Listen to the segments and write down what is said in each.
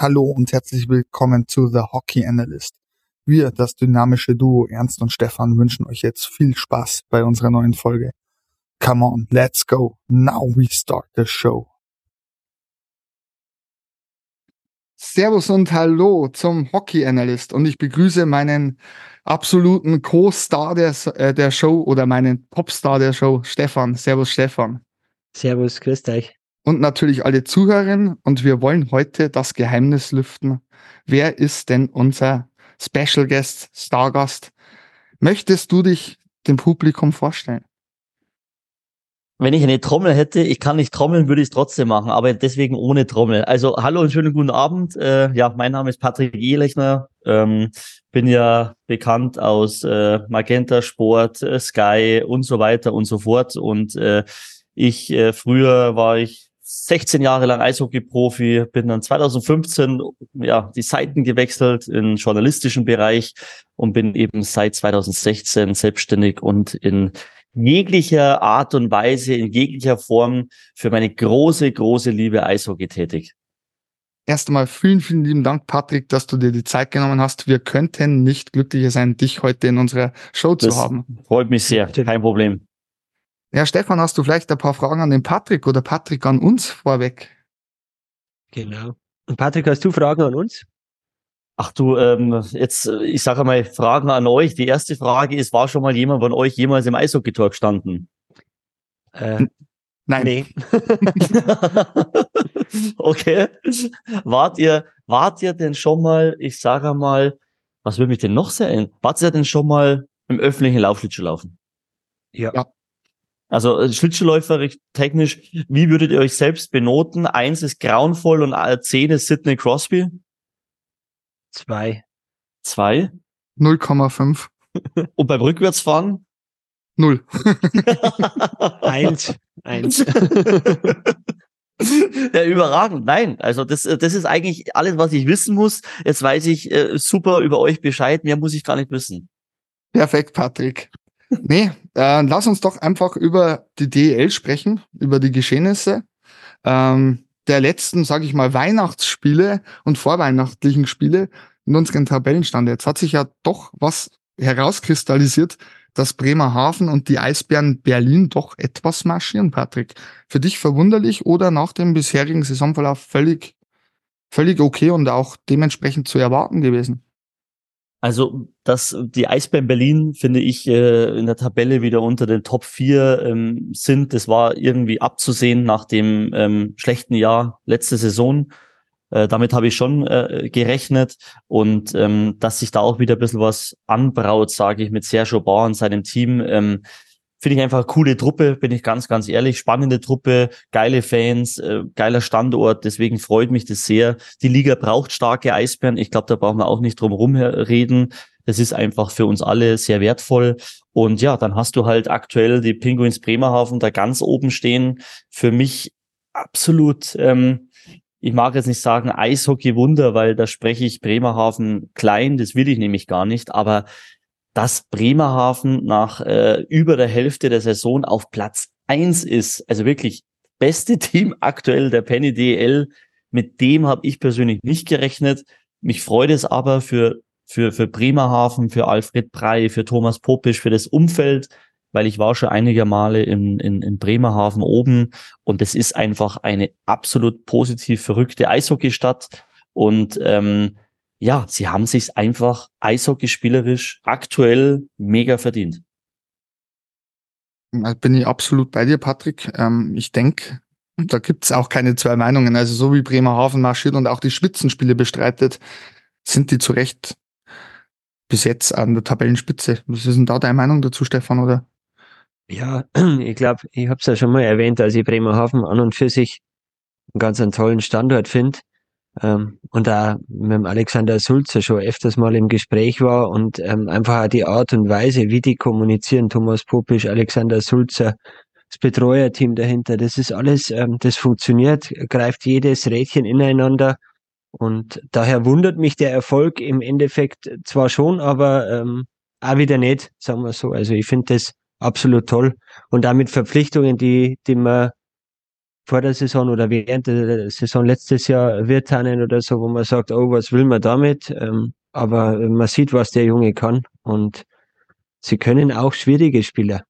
Hallo und herzlich willkommen zu The Hockey Analyst. Wir, das dynamische Duo Ernst und Stefan, wünschen euch jetzt viel Spaß bei unserer neuen Folge. Come on, let's go. Now we start the show. Servus und Hallo zum Hockey Analyst und ich begrüße meinen absoluten Co-Star der, äh, der Show oder meinen Popstar der Show, Stefan. Servus, Stefan. Servus, grüß euch und natürlich alle Zuhörerinnen. Und wir wollen heute das Geheimnis lüften. Wer ist denn unser Special Guest, Stargast? Möchtest du dich dem Publikum vorstellen? Wenn ich eine Trommel hätte, ich kann nicht trommeln, würde ich es trotzdem machen, aber deswegen ohne Trommel. Also hallo und schönen guten Abend. Äh, ja, mein Name ist Patrick Ehlechner. Ähm, bin ja bekannt aus äh, Magenta Sport, äh, Sky und so weiter und so fort. Und äh, ich äh, früher war ich 16 Jahre lang Eishockey-Profi, bin dann 2015 ja die Seiten gewechselt im journalistischen Bereich und bin eben seit 2016 selbstständig und in jeglicher Art und Weise, in jeglicher Form für meine große, große Liebe Eishockey tätig. Erst einmal vielen, vielen lieben Dank, Patrick, dass du dir die Zeit genommen hast. Wir könnten nicht glücklicher sein, dich heute in unserer Show das zu haben. Freut mich sehr, kein Problem. Ja, Stefan, hast du vielleicht ein paar Fragen an den Patrick oder Patrick an uns vorweg? Genau. Und Patrick, hast du Fragen an uns? Ach du, ähm, jetzt, ich sage mal, Fragen an euch. Die erste Frage ist, war schon mal jemand von euch jemals im Eishockey-Tor gestanden? Äh, Nein. Nee. okay. Wart ihr, wart ihr denn schon mal, ich sage mal, was würde mich denn noch sehr, wart ihr denn schon mal im öffentlichen Laufschlittschuh laufen? Ja. ja. Also äh, Schlittschuhläufer technisch, wie würdet ihr euch selbst benoten? Eins ist grauenvoll und äh, zehn ist Sidney Crosby? Zwei. Zwei? 0,5. Und beim Rückwärtsfahren? Null. eins. Eins. Ja, überragend. Nein, also das, das ist eigentlich alles, was ich wissen muss. Jetzt weiß ich äh, super über euch Bescheid. Mehr muss ich gar nicht wissen. Perfekt, Patrick. Nee, äh, lass uns doch einfach über die DEL sprechen, über die Geschehnisse ähm, der letzten, sage ich mal, Weihnachtsspiele und vorweihnachtlichen Spiele in unseren Tabellenstand. Jetzt hat sich ja doch was herauskristallisiert, dass Bremerhaven und die Eisbären Berlin doch etwas marschieren, Patrick. Für dich verwunderlich oder nach dem bisherigen Saisonverlauf völlig, völlig okay und auch dementsprechend zu erwarten gewesen? Also, dass die Eisbären Berlin, finde ich, äh, in der Tabelle wieder unter den Top 4 ähm, sind, das war irgendwie abzusehen nach dem ähm, schlechten Jahr letzte Saison. Äh, damit habe ich schon äh, gerechnet. Und ähm, dass sich da auch wieder ein bisschen was anbraut, sage ich, mit Sergio Bauer und seinem Team. Ähm, Finde ich einfach eine coole Truppe, bin ich ganz, ganz ehrlich. Spannende Truppe, geile Fans, äh, geiler Standort. Deswegen freut mich das sehr. Die Liga braucht starke Eisbären. Ich glaube, da brauchen wir auch nicht drum herum reden. Das ist einfach für uns alle sehr wertvoll. Und ja, dann hast du halt aktuell die Pinguins Bremerhaven da ganz oben stehen. Für mich absolut, ähm, ich mag jetzt nicht sagen Eishockey-Wunder, weil da spreche ich Bremerhaven klein, das will ich nämlich gar nicht. Aber dass Bremerhaven nach äh, über der Hälfte der Saison auf Platz eins ist. Also wirklich beste Team aktuell der Penny DL. Mit dem habe ich persönlich nicht gerechnet. Mich freut es aber für, für, für Bremerhaven, für Alfred Prey, für Thomas Popisch, für das Umfeld, weil ich war schon einige Male in, in, in Bremerhaven oben und es ist einfach eine absolut positiv verrückte Eishockeystadt und ähm, ja, sie haben sich einfach eishockeyspielerisch aktuell mega verdient. Bin ich absolut bei dir, Patrick. Ähm, ich denke, da gibt's auch keine zwei Meinungen. Also so wie Bremerhaven marschiert und auch die Spitzenspiele bestreitet, sind die zu Recht bis jetzt an der Tabellenspitze. Was ist denn da deine Meinung dazu, Stefan, oder? Ja, ich glaube, ich habe es ja schon mal erwähnt, dass ich Bremerhaven an und für sich einen ganz einen tollen Standort finde ähm, und da mit dem Alexander Sulzer schon öfters mal im Gespräch war und ähm, einfach auch die Art und Weise, wie die kommunizieren, Thomas Popisch, Alexander Sulzer, das Betreuerteam dahinter, das ist alles, ähm, das funktioniert, greift jedes Rädchen ineinander und daher wundert mich der Erfolg im Endeffekt zwar schon, aber ähm, auch wieder nicht, sagen wir so. Also ich finde das absolut toll und damit Verpflichtungen, die, die man vor der Saison oder während der Saison letztes Jahr Wirtanen oder so, wo man sagt, oh, was will man damit? Ähm, aber man sieht, was der Junge kann und sie können auch schwierige Spieler.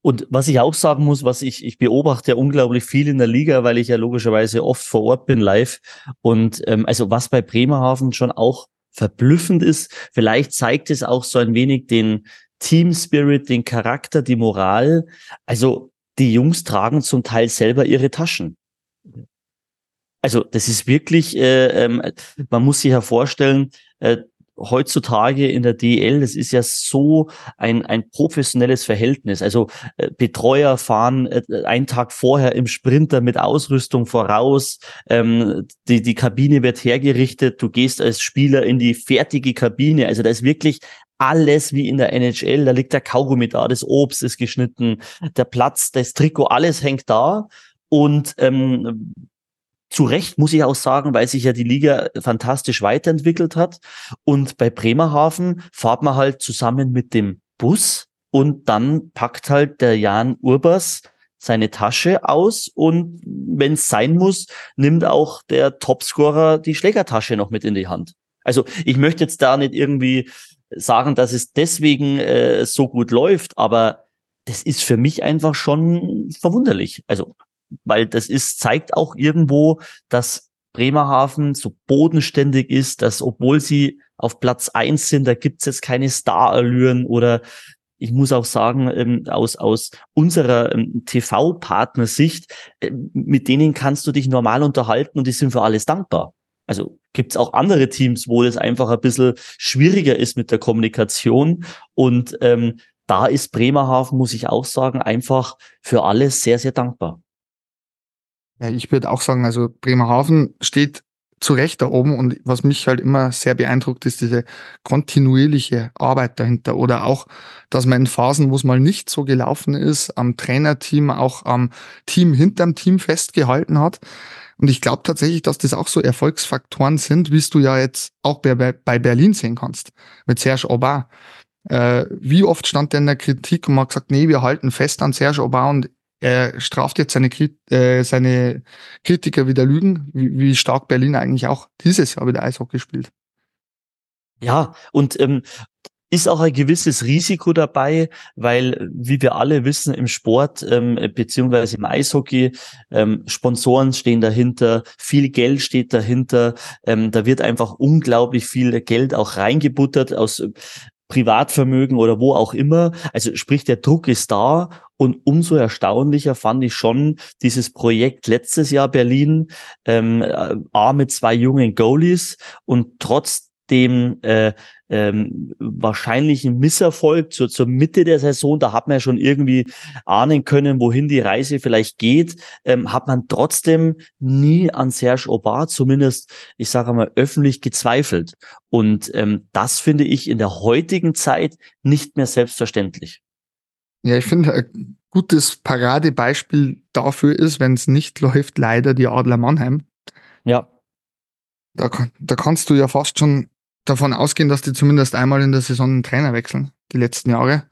Und was ich auch sagen muss, was ich, ich beobachte ja unglaublich viel in der Liga, weil ich ja logischerweise oft vor Ort bin live. Und ähm, also was bei Bremerhaven schon auch verblüffend ist, vielleicht zeigt es auch so ein wenig den Team Spirit, den Charakter, die Moral. Also die Jungs tragen zum Teil selber ihre Taschen. Also das ist wirklich, äh, ähm, man muss sich ja vorstellen, äh, heutzutage in der DL, das ist ja so ein, ein professionelles Verhältnis. Also äh, Betreuer fahren äh, einen Tag vorher im Sprinter mit Ausrüstung voraus, ähm, die, die Kabine wird hergerichtet, du gehst als Spieler in die fertige Kabine. Also da ist wirklich alles wie in der NHL, da liegt der Kaugummi da, das Obst ist geschnitten, der Platz, das Trikot, alles hängt da. Und ähm, zu Recht muss ich auch sagen, weil sich ja die Liga fantastisch weiterentwickelt hat. Und bei Bremerhaven fahrt man halt zusammen mit dem Bus und dann packt halt der Jan Urbers seine Tasche aus und wenn es sein muss, nimmt auch der Topscorer die Schlägertasche noch mit in die Hand. Also ich möchte jetzt da nicht irgendwie sagen, dass es deswegen äh, so gut läuft, aber das ist für mich einfach schon verwunderlich. Also weil das ist, zeigt auch irgendwo, dass Bremerhaven so bodenständig ist, dass obwohl sie auf Platz eins sind, da gibt's jetzt keine Starallüren oder ich muss auch sagen, ähm, aus, aus unserer ähm, TV-Partnersicht, äh, mit denen kannst du dich normal unterhalten und die sind für alles dankbar. Also gibt's auch andere Teams, wo es einfach ein bisschen schwieriger ist mit der Kommunikation. Und ähm, da ist Bremerhaven, muss ich auch sagen, einfach für alles sehr, sehr dankbar. Ja, ich würde auch sagen, also Bremerhaven steht zu Recht da oben und was mich halt immer sehr beeindruckt, ist diese kontinuierliche Arbeit dahinter oder auch, dass man in Phasen, wo es mal nicht so gelaufen ist, am Trainerteam, auch am Team hinterm Team festgehalten hat. Und ich glaube tatsächlich, dass das auch so Erfolgsfaktoren sind, wie du ja jetzt auch bei, bei Berlin sehen kannst, mit Serge Aubin. Äh, wie oft stand der in der Kritik und man hat gesagt, nee, wir halten fest an Serge Aubin und er straft jetzt seine, äh, seine Kritiker wieder Lügen, wie, wie stark Berlin eigentlich auch dieses Jahr wieder Eishockey spielt. Ja, und ähm, ist auch ein gewisses Risiko dabei, weil, wie wir alle wissen, im Sport ähm, beziehungsweise im Eishockey, ähm, Sponsoren stehen dahinter, viel Geld steht dahinter, ähm, da wird einfach unglaublich viel Geld auch reingebuttert aus Privatvermögen oder wo auch immer. Also sprich, der Druck ist da und umso erstaunlicher fand ich schon dieses Projekt letztes Jahr Berlin, ähm, äh, A mit zwei jungen Goalies und trotzdem äh, ähm, wahrscheinlichen Misserfolg zur, zur Mitte der Saison, da hat man ja schon irgendwie ahnen können, wohin die Reise vielleicht geht, ähm, hat man trotzdem nie an Serge Aubin zumindest, ich sage mal, öffentlich gezweifelt. Und ähm, das finde ich in der heutigen Zeit nicht mehr selbstverständlich. Ja, ich finde, ein gutes Paradebeispiel dafür ist, wenn es nicht läuft, leider die Adler Mannheim. Ja. Da, da kannst du ja fast schon davon ausgehen, dass die zumindest einmal in der Saison einen Trainer wechseln, die letzten Jahre.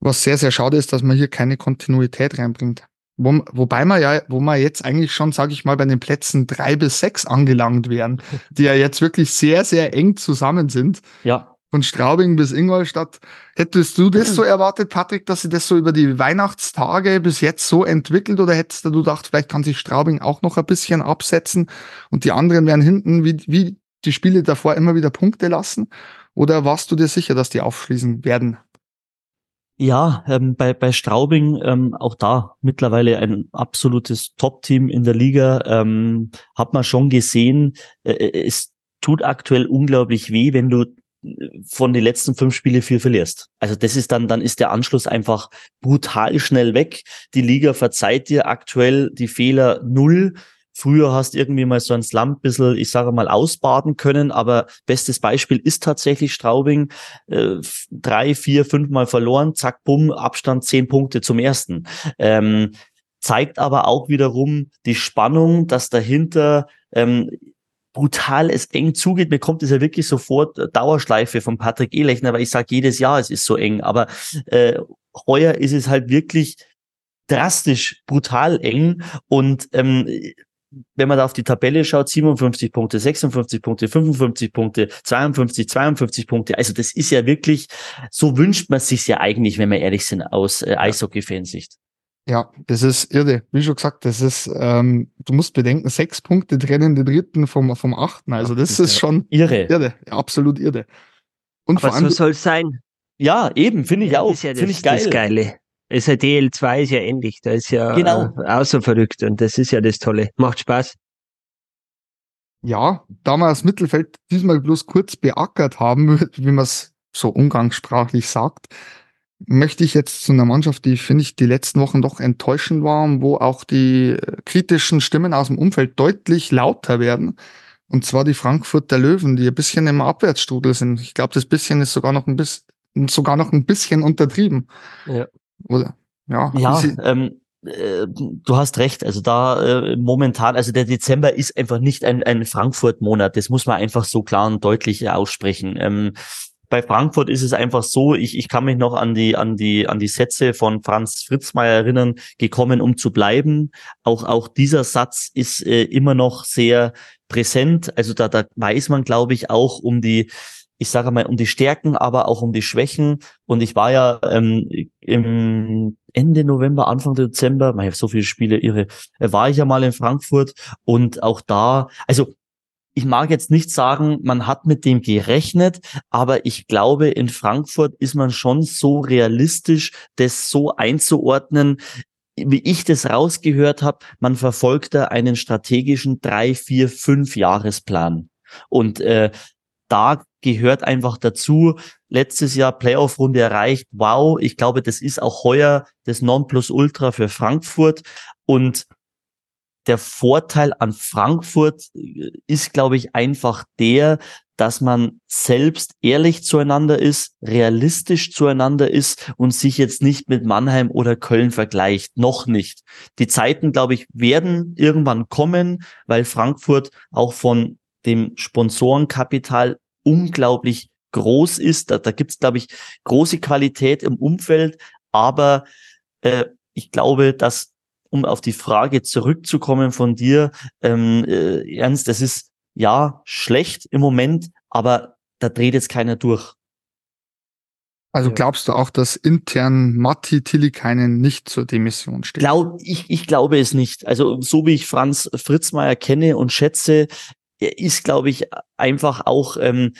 Was sehr, sehr schade ist, dass man hier keine Kontinuität reinbringt. Wo, wobei man ja, wo man jetzt eigentlich schon, sage ich mal, bei den Plätzen drei bis sechs angelangt wären, die ja jetzt wirklich sehr, sehr eng zusammen sind. Ja. Von Straubing bis Ingolstadt. Hättest du das so erwartet, Patrick, dass sich das so über die Weihnachtstage bis jetzt so entwickelt oder hättest du gedacht, vielleicht kann sich Straubing auch noch ein bisschen absetzen und die anderen werden hinten wie, wie die Spiele davor immer wieder Punkte lassen? Oder warst du dir sicher, dass die aufschließen werden? Ja, ähm, bei, bei Straubing ähm, auch da mittlerweile ein absolutes Top-Team in der Liga. Ähm, hat man schon gesehen, äh, äh, es tut aktuell unglaublich weh, wenn du äh, von den letzten fünf Spiele vier verlierst. Also das ist dann, dann ist der Anschluss einfach brutal schnell weg. Die Liga verzeiht dir aktuell die Fehler null. Früher hast irgendwie mal so ein Slump bisschen, ich sage mal, ausbaden können, aber bestes Beispiel ist tatsächlich Straubing. Äh, drei, vier, fünf Mal verloren, zack, bumm, Abstand zehn Punkte zum ersten. Ähm, zeigt aber auch wiederum die Spannung, dass dahinter ähm, brutal es eng zugeht. Mir kommt es ja wirklich sofort äh, Dauerschleife von Patrick Ehlechner, weil ich sage jedes Jahr, es ist so eng. Aber äh, heuer ist es halt wirklich drastisch, brutal eng und ähm, wenn man da auf die Tabelle schaut, 57 Punkte, 56 Punkte, 55 Punkte, 52, 52 Punkte. Also das ist ja wirklich, so wünscht man sich ja eigentlich, wenn wir ehrlich sind, aus äh, Eishockey-Fansicht. Ja, das ist irre. Wie schon gesagt, das ist, ähm, du musst bedenken, sechs Punkte trennen den dritten vom, vom achten. Also das, das ist ja schon irre. irre. Ja, absolut irre. Und Aber vor allem, so soll es sein. Ja, eben, finde ich ja, auch. Ja finde ich geil. Das Geile. Ist ja DL2 ist ja ähnlich. Da ist ja genau. äh, auch so verrückt und das ist ja das Tolle. Macht Spaß. Ja, da wir das Mittelfeld diesmal bloß kurz beackert haben, wie man es so umgangssprachlich sagt, möchte ich jetzt zu einer Mannschaft, die finde ich die letzten Wochen doch enttäuschend war und wo auch die äh, kritischen Stimmen aus dem Umfeld deutlich lauter werden. Und zwar die Frankfurter Löwen, die ein bisschen im Abwärtsstrudel sind. Ich glaube, das bisschen ist sogar noch ein bisschen, sogar noch ein bisschen untertrieben. Ja. Oder? Ja. Ja, ähm, äh, du hast recht. Also da äh, momentan, also der Dezember ist einfach nicht ein, ein Frankfurt-Monat. Das muss man einfach so klar und deutlich aussprechen. Ähm, bei Frankfurt ist es einfach so, ich, ich kann mich noch an die, an die, an die Sätze von Franz Fritzmeier erinnern, gekommen, um zu bleiben. Auch, auch dieser Satz ist äh, immer noch sehr präsent. Also da, da weiß man, glaube ich, auch um die, ich sage mal, um die Stärken, aber auch um die Schwächen. Und ich war ja ähm, im Ende November, Anfang Dezember, ich habe so viele Spiele irre, äh, war ich ja mal in Frankfurt und auch da, also ich mag jetzt nicht sagen, man hat mit dem gerechnet, aber ich glaube, in Frankfurt ist man schon so realistisch, das so einzuordnen, wie ich das rausgehört habe, man verfolgt da einen strategischen drei, vier, fünf Jahresplan. Und äh, da gehört einfach dazu, letztes Jahr Playoff-Runde erreicht. Wow, ich glaube, das ist auch heuer das Nonplusultra für Frankfurt. Und der Vorteil an Frankfurt äh, ist, glaube ich, einfach der, dass man selbst ehrlich zueinander ist, realistisch zueinander ist und sich jetzt nicht mit Mannheim oder Köln vergleicht. Noch nicht. Die Zeiten, glaube ich, werden irgendwann kommen, weil Frankfurt auch von dem Sponsorenkapital unglaublich groß ist. Da, da gibt es, glaube ich, große Qualität im Umfeld, aber äh, ich glaube, dass um auf die Frage zurückzukommen von dir, ähm, äh, Ernst, das ist ja schlecht im Moment, aber da dreht jetzt keiner durch. Also glaubst du auch, dass intern Matti Tillikainen nicht zur Demission steht? Glaub, ich, ich glaube es nicht. Also so wie ich Franz Fritzmeier kenne und schätze, er ist, glaube ich, einfach auch ähm,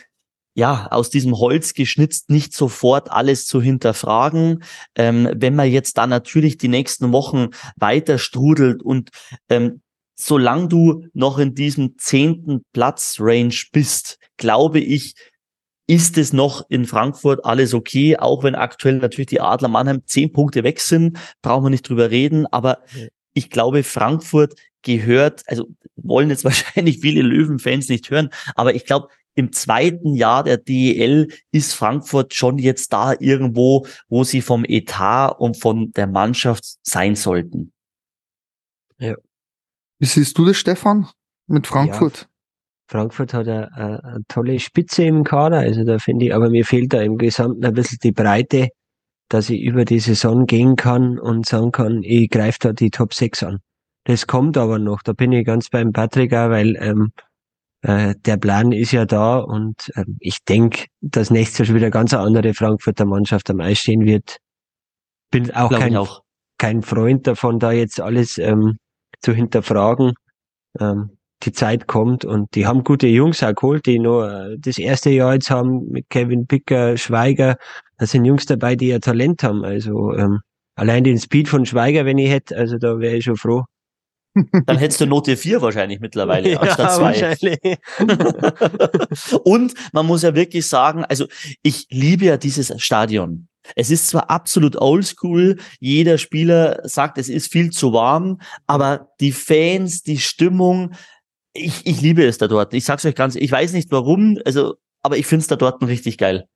ja, aus diesem Holz geschnitzt, nicht sofort alles zu hinterfragen. Ähm, wenn man jetzt da natürlich die nächsten Wochen weiter strudelt und ähm, solange du noch in diesem zehnten Platz-Range bist, glaube ich, ist es noch in Frankfurt alles okay, auch wenn aktuell natürlich die Adler Mannheim zehn Punkte weg sind, brauchen wir nicht drüber reden, aber ich glaube, Frankfurt gehört, also wollen jetzt wahrscheinlich viele Löwenfans nicht hören, aber ich glaube, im zweiten Jahr der DEL ist Frankfurt schon jetzt da irgendwo, wo sie vom Etat und von der Mannschaft sein sollten. Ja. Wie siehst du das, Stefan, mit Frankfurt? Ja. Frankfurt hat eine, eine, tolle Spitze im Kader, also da finde ich, aber mir fehlt da im Gesamten ein bisschen die Breite, dass ich über die Saison gehen kann und sagen kann, ich greife da die Top 6 an. Das kommt aber noch, da bin ich ganz beim Patrick auch, weil ähm, äh, der Plan ist ja da und äh, ich denke, dass nächstes Jahr schon wieder ganz eine andere Frankfurter Mannschaft am Eis stehen wird. Bin auch kein, auch. kein Freund davon, da jetzt alles ähm, zu hinterfragen. Ähm, die Zeit kommt und die haben gute Jungs auch geholt, die nur äh, das erste Jahr jetzt haben mit Kevin Picker, Schweiger. Da sind Jungs dabei, die ja Talent haben. Also ähm, allein den Speed von Schweiger, wenn ich hätte, also da wäre ich schon froh. Dann hättest du Note 4 wahrscheinlich mittlerweile ja, anstatt 2. Wahrscheinlich. Und man muss ja wirklich sagen, also ich liebe ja dieses Stadion. Es ist zwar absolut oldschool, jeder Spieler sagt, es ist viel zu warm, aber die Fans, die Stimmung, ich, ich liebe es da dort. Ich sag's euch ganz, ich weiß nicht warum, also, aber ich find's da dort richtig geil.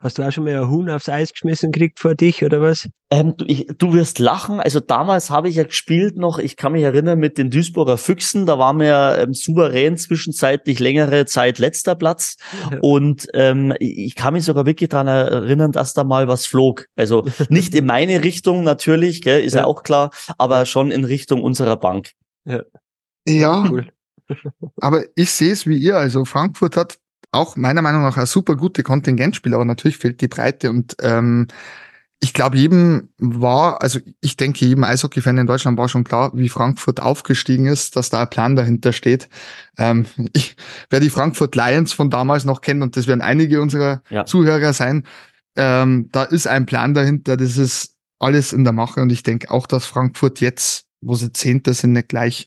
Hast du auch schon mal ein Huhn aufs Eis geschmissen gekriegt vor dich oder was? Ähm, du, ich, du wirst lachen. Also damals habe ich ja gespielt noch, ich kann mich erinnern, mit den Duisburger Füchsen. Da waren wir ähm, souverän zwischenzeitlich längere Zeit letzter Platz. Ja. Und ähm, ich kann mich sogar wirklich daran erinnern, dass da mal was flog. Also nicht in meine Richtung natürlich, gell, ist ja. ja auch klar, aber schon in Richtung unserer Bank. Ja. Ja, cool. Aber ich sehe es wie ihr. Also Frankfurt hat auch meiner Meinung nach ein super gute Kontingentspiel, aber natürlich fehlt die Breite und ähm, ich glaube, jedem war, also ich denke, jedem Eishockey-Fan in Deutschland war schon klar, wie Frankfurt aufgestiegen ist, dass da ein Plan dahinter steht. Ähm, ich, wer die Frankfurt Lions von damals noch kennt, und das werden einige unserer ja. Zuhörer sein, ähm, da ist ein Plan dahinter, das ist alles in der Mache und ich denke auch, dass Frankfurt jetzt, wo sie Zehnter sind, nicht gleich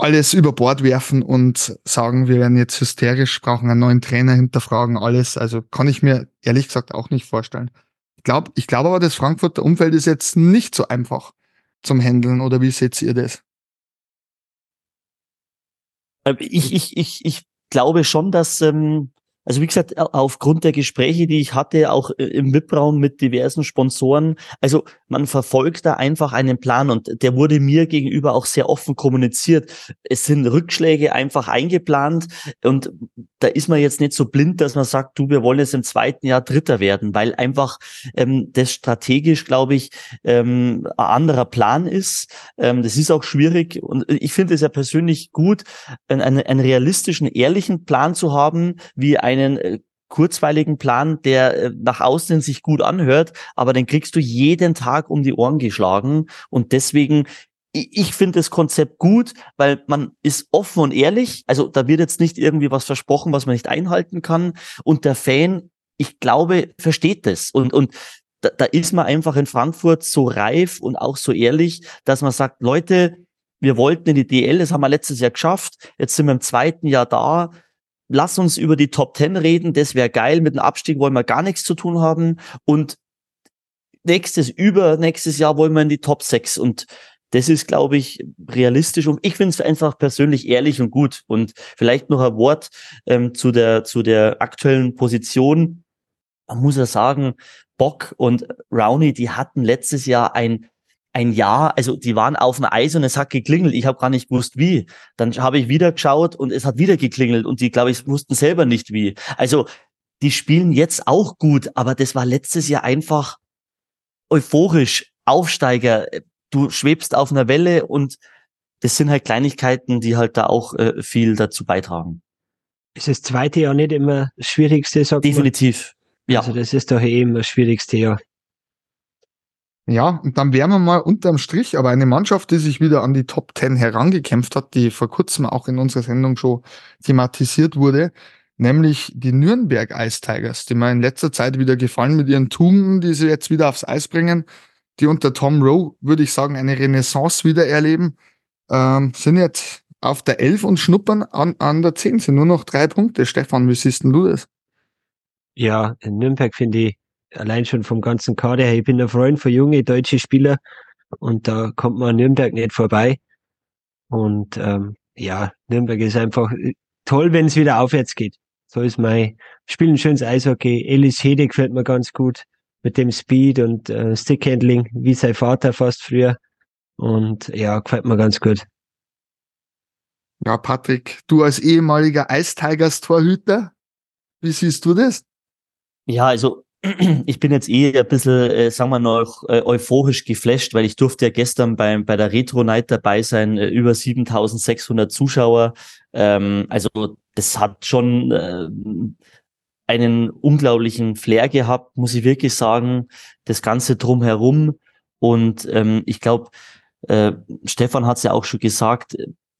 alles über Bord werfen und sagen, wir werden jetzt hysterisch, brauchen einen neuen Trainer, hinterfragen alles. Also kann ich mir ehrlich gesagt auch nicht vorstellen. Ich glaube ich glaube aber, das Frankfurter Umfeld ist jetzt nicht so einfach zum Handeln oder wie seht ihr das? Äh, ich, ich, ich, ich glaube schon, dass ähm, also wie gesagt, aufgrund der Gespräche, die ich hatte, auch äh, im VIP-Raum mit diversen Sponsoren, also man verfolgt da einfach einen Plan und der wurde mir gegenüber auch sehr offen kommuniziert. Es sind Rückschläge einfach eingeplant und da ist man jetzt nicht so blind, dass man sagt, du, wir wollen jetzt im zweiten Jahr Dritter werden, weil einfach ähm, das strategisch, glaube ich, ähm, ein anderer Plan ist. Ähm, das ist auch schwierig und ich finde es ja persönlich gut, einen, einen realistischen, ehrlichen Plan zu haben, wie einen äh, kurzweiligen Plan, der äh, nach außen sich gut anhört, aber den kriegst du jeden Tag um die Ohren geschlagen und deswegen ich finde das Konzept gut, weil man ist offen und ehrlich. Also da wird jetzt nicht irgendwie was versprochen, was man nicht einhalten kann. Und der Fan, ich glaube, versteht das. Und, und da, da ist man einfach in Frankfurt so reif und auch so ehrlich, dass man sagt, Leute, wir wollten in die DL, das haben wir letztes Jahr geschafft. Jetzt sind wir im zweiten Jahr da lass uns über die Top Ten reden, das wäre geil, mit dem Abstieg wollen wir gar nichts zu tun haben und nächstes, übernächstes Jahr wollen wir in die Top 6 und das ist, glaube ich, realistisch und ich finde es einfach persönlich ehrlich und gut. Und vielleicht noch ein Wort ähm, zu der zu der aktuellen Position. Man muss ja sagen, Bock und Rowney, die hatten letztes Jahr ein ein Jahr, also die waren auf dem Eis und es hat geklingelt. Ich habe gar nicht gewusst, wie. Dann habe ich wieder geschaut und es hat wieder geklingelt und die, glaube ich, wussten selber nicht wie. Also die spielen jetzt auch gut, aber das war letztes Jahr einfach euphorisch, Aufsteiger. Du schwebst auf einer Welle und das sind halt Kleinigkeiten, die halt da auch äh, viel dazu beitragen. Ist das zweite Jahr nicht immer das Schwierigste? Sagt Definitiv. Man? Ja. Also das ist doch eh immer das schwierigste Jahr. Ja, und dann wären wir mal unterm Strich, aber eine Mannschaft, die sich wieder an die Top 10 herangekämpft hat, die vor kurzem auch in unserer Sendung schon thematisiert wurde, nämlich die Nürnberg Ice Tigers, die mir in letzter Zeit wieder gefallen mit ihren Tugenden, die sie jetzt wieder aufs Eis bringen, die unter Tom Rowe, würde ich sagen, eine Renaissance wieder erleben, ähm, sind jetzt auf der 11 und schnuppern an, an der 10, sind nur noch drei Punkte. Stefan, wie siehst denn du das? Ja, in Nürnberg finde ich allein schon vom ganzen Kader her, ich bin ein Freund von junge deutsche Spieler und da kommt man an Nürnberg nicht vorbei. Und ähm, ja, Nürnberg ist einfach toll, wenn es wieder aufwärts geht. So ist mein Spielen schönes Eishockey. Elis Hede gefällt mir ganz gut mit dem Speed und äh, Stickhandling, wie sein Vater fast früher. Und ja, gefällt mir ganz gut. Ja, Patrick, du als ehemaliger Eistigers-Torhüter, wie siehst du das? Ja, also ich bin jetzt eh ein bisschen, äh, sagen wir noch, äh, euphorisch geflasht, weil ich durfte ja gestern beim, bei der Retro Night dabei sein, äh, über 7600 Zuschauer. Ähm, also das hat schon äh, einen unglaublichen Flair gehabt, muss ich wirklich sagen, das Ganze drumherum. Und ähm, ich glaube, äh, Stefan hat es ja auch schon gesagt,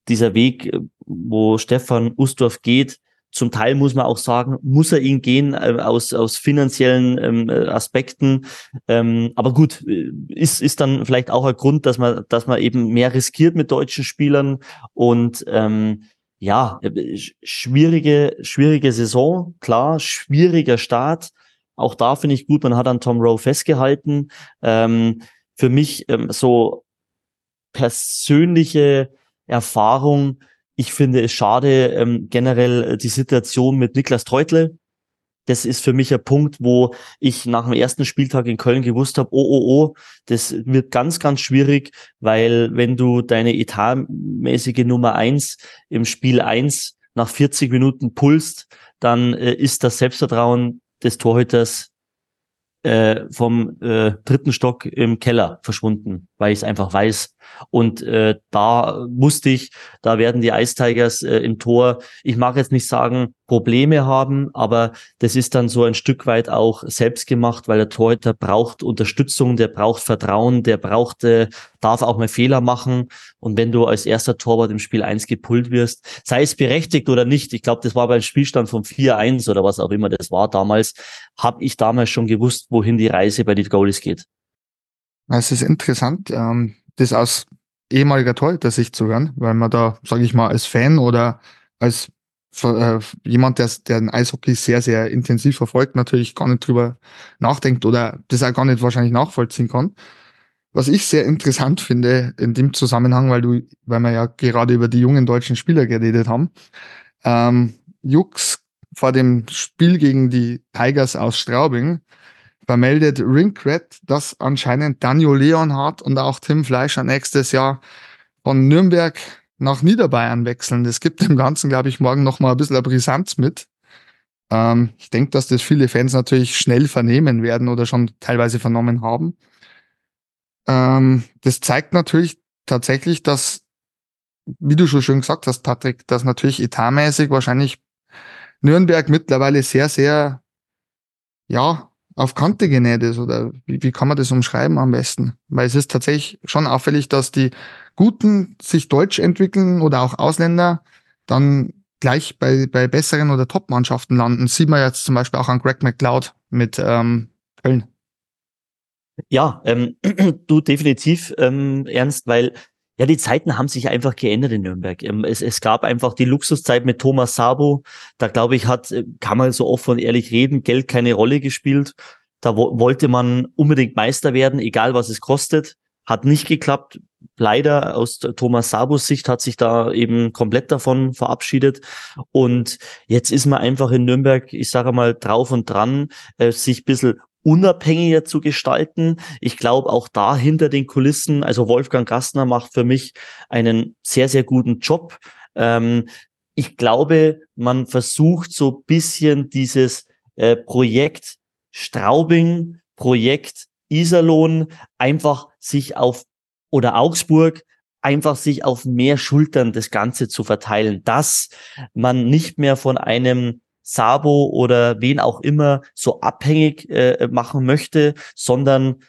dieser Weg, wo Stefan Ustorf geht, zum Teil muss man auch sagen, muss er ihn gehen äh, aus, aus finanziellen ähm, äh, Aspekten. Ähm, aber gut, äh, ist, ist dann vielleicht auch ein Grund, dass man, dass man eben mehr riskiert mit deutschen Spielern und ähm, ja, äh, schwierige, schwierige Saison, klar, schwieriger Start. Auch da finde ich gut, man hat an Tom Rowe festgehalten. Ähm, für mich ähm, so persönliche Erfahrung, ich finde es schade, ähm, generell äh, die Situation mit Niklas Treutle, das ist für mich ein Punkt, wo ich nach dem ersten Spieltag in Köln gewusst habe, oh, oh, oh, das wird ganz, ganz schwierig, weil wenn du deine etatmäßige Nummer eins im Spiel eins nach 40 Minuten pulst, dann äh, ist das Selbstvertrauen des Torhüters äh, vom äh, dritten Stock im Keller verschwunden, weil ich es einfach weiß. Und äh, da wusste ich, da werden die Ice Tigers äh, im Tor, ich mag jetzt nicht sagen, Probleme haben, aber das ist dann so ein Stück weit auch selbst gemacht, weil der Torhüter braucht Unterstützung, der braucht Vertrauen, der braucht, äh, darf auch mal Fehler machen. Und wenn du als erster Torwart im Spiel 1 gepult wirst, sei es berechtigt oder nicht, ich glaube, das war beim Spielstand von 4-1 oder was auch immer das war damals, habe ich damals schon gewusst, wohin die Reise bei den Goalies geht. Es ist interessant. Ähm das aus ehemaliger Torhüter-Sicht zu hören, weil man da, sage ich mal, als Fan oder als äh, jemand, der, der den Eishockey sehr, sehr intensiv verfolgt, natürlich gar nicht drüber nachdenkt oder das auch gar nicht wahrscheinlich nachvollziehen kann. Was ich sehr interessant finde in dem Zusammenhang, weil du, weil wir ja gerade über die jungen deutschen Spieler geredet haben, ähm, Jux vor dem Spiel gegen die Tigers aus Straubing vermeldet Ringcred, dass anscheinend Daniel Leonhardt und auch Tim Fleischer nächstes Jahr von Nürnberg nach Niederbayern wechseln. Das gibt dem Ganzen, glaube ich, morgen noch mal ein bisschen Brisanz mit. Ähm, ich denke, dass das viele Fans natürlich schnell vernehmen werden oder schon teilweise vernommen haben. Ähm, das zeigt natürlich tatsächlich, dass, wie du schon schön gesagt hast, Patrick, dass natürlich etatmäßig wahrscheinlich Nürnberg mittlerweile sehr, sehr, ja, auf Kante genäht ist oder wie, wie kann man das umschreiben am besten? Weil es ist tatsächlich schon auffällig, dass die Guten sich deutsch entwickeln oder auch Ausländer dann gleich bei, bei besseren oder Top-Mannschaften landen. Sieht man jetzt zum Beispiel auch an Greg McLeod mit ähm, Köln. Ja, ähm, du definitiv, ähm, Ernst, weil ja, die Zeiten haben sich einfach geändert in Nürnberg. Ähm, es, es gab einfach die Luxuszeit mit Thomas Sabo. Da glaube ich, hat, äh, kann man so offen und ehrlich reden, Geld keine Rolle gespielt. Da wo, wollte man unbedingt Meister werden, egal was es kostet. Hat nicht geklappt. Leider aus Thomas Sabos Sicht hat sich da eben komplett davon verabschiedet. Und jetzt ist man einfach in Nürnberg, ich sage mal, drauf und dran, äh, sich ein bisschen unabhängiger zu gestalten. Ich glaube auch da hinter den Kulissen, also Wolfgang Gastner macht für mich einen sehr, sehr guten Job. Ähm, ich glaube, man versucht so bisschen dieses äh, Projekt Straubing, Projekt Iserlohn einfach sich auf oder Augsburg einfach sich auf mehr Schultern das Ganze zu verteilen, dass man nicht mehr von einem Sabo oder wen auch immer so abhängig äh, machen möchte, sondern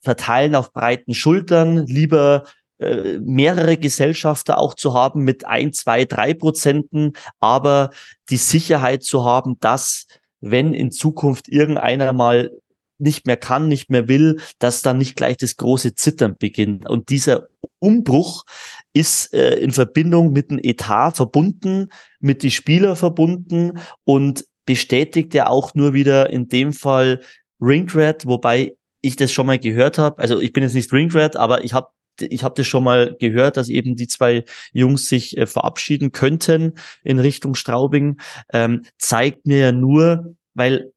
verteilen auf breiten Schultern, lieber äh, mehrere Gesellschafter auch zu haben mit ein, zwei, drei Prozenten, aber die Sicherheit zu haben, dass wenn in Zukunft irgendeiner mal nicht mehr kann, nicht mehr will, dass dann nicht gleich das große Zittern beginnt. Und dieser Umbruch ist äh, in Verbindung mit dem Etat verbunden, mit die Spieler verbunden und bestätigt ja auch nur wieder in dem Fall Ringrat, wobei ich das schon mal gehört habe. Also ich bin jetzt nicht Ringrat, aber ich habe ich habe das schon mal gehört, dass eben die zwei Jungs sich äh, verabschieden könnten in Richtung Straubing. Ähm, zeigt mir ja nur, weil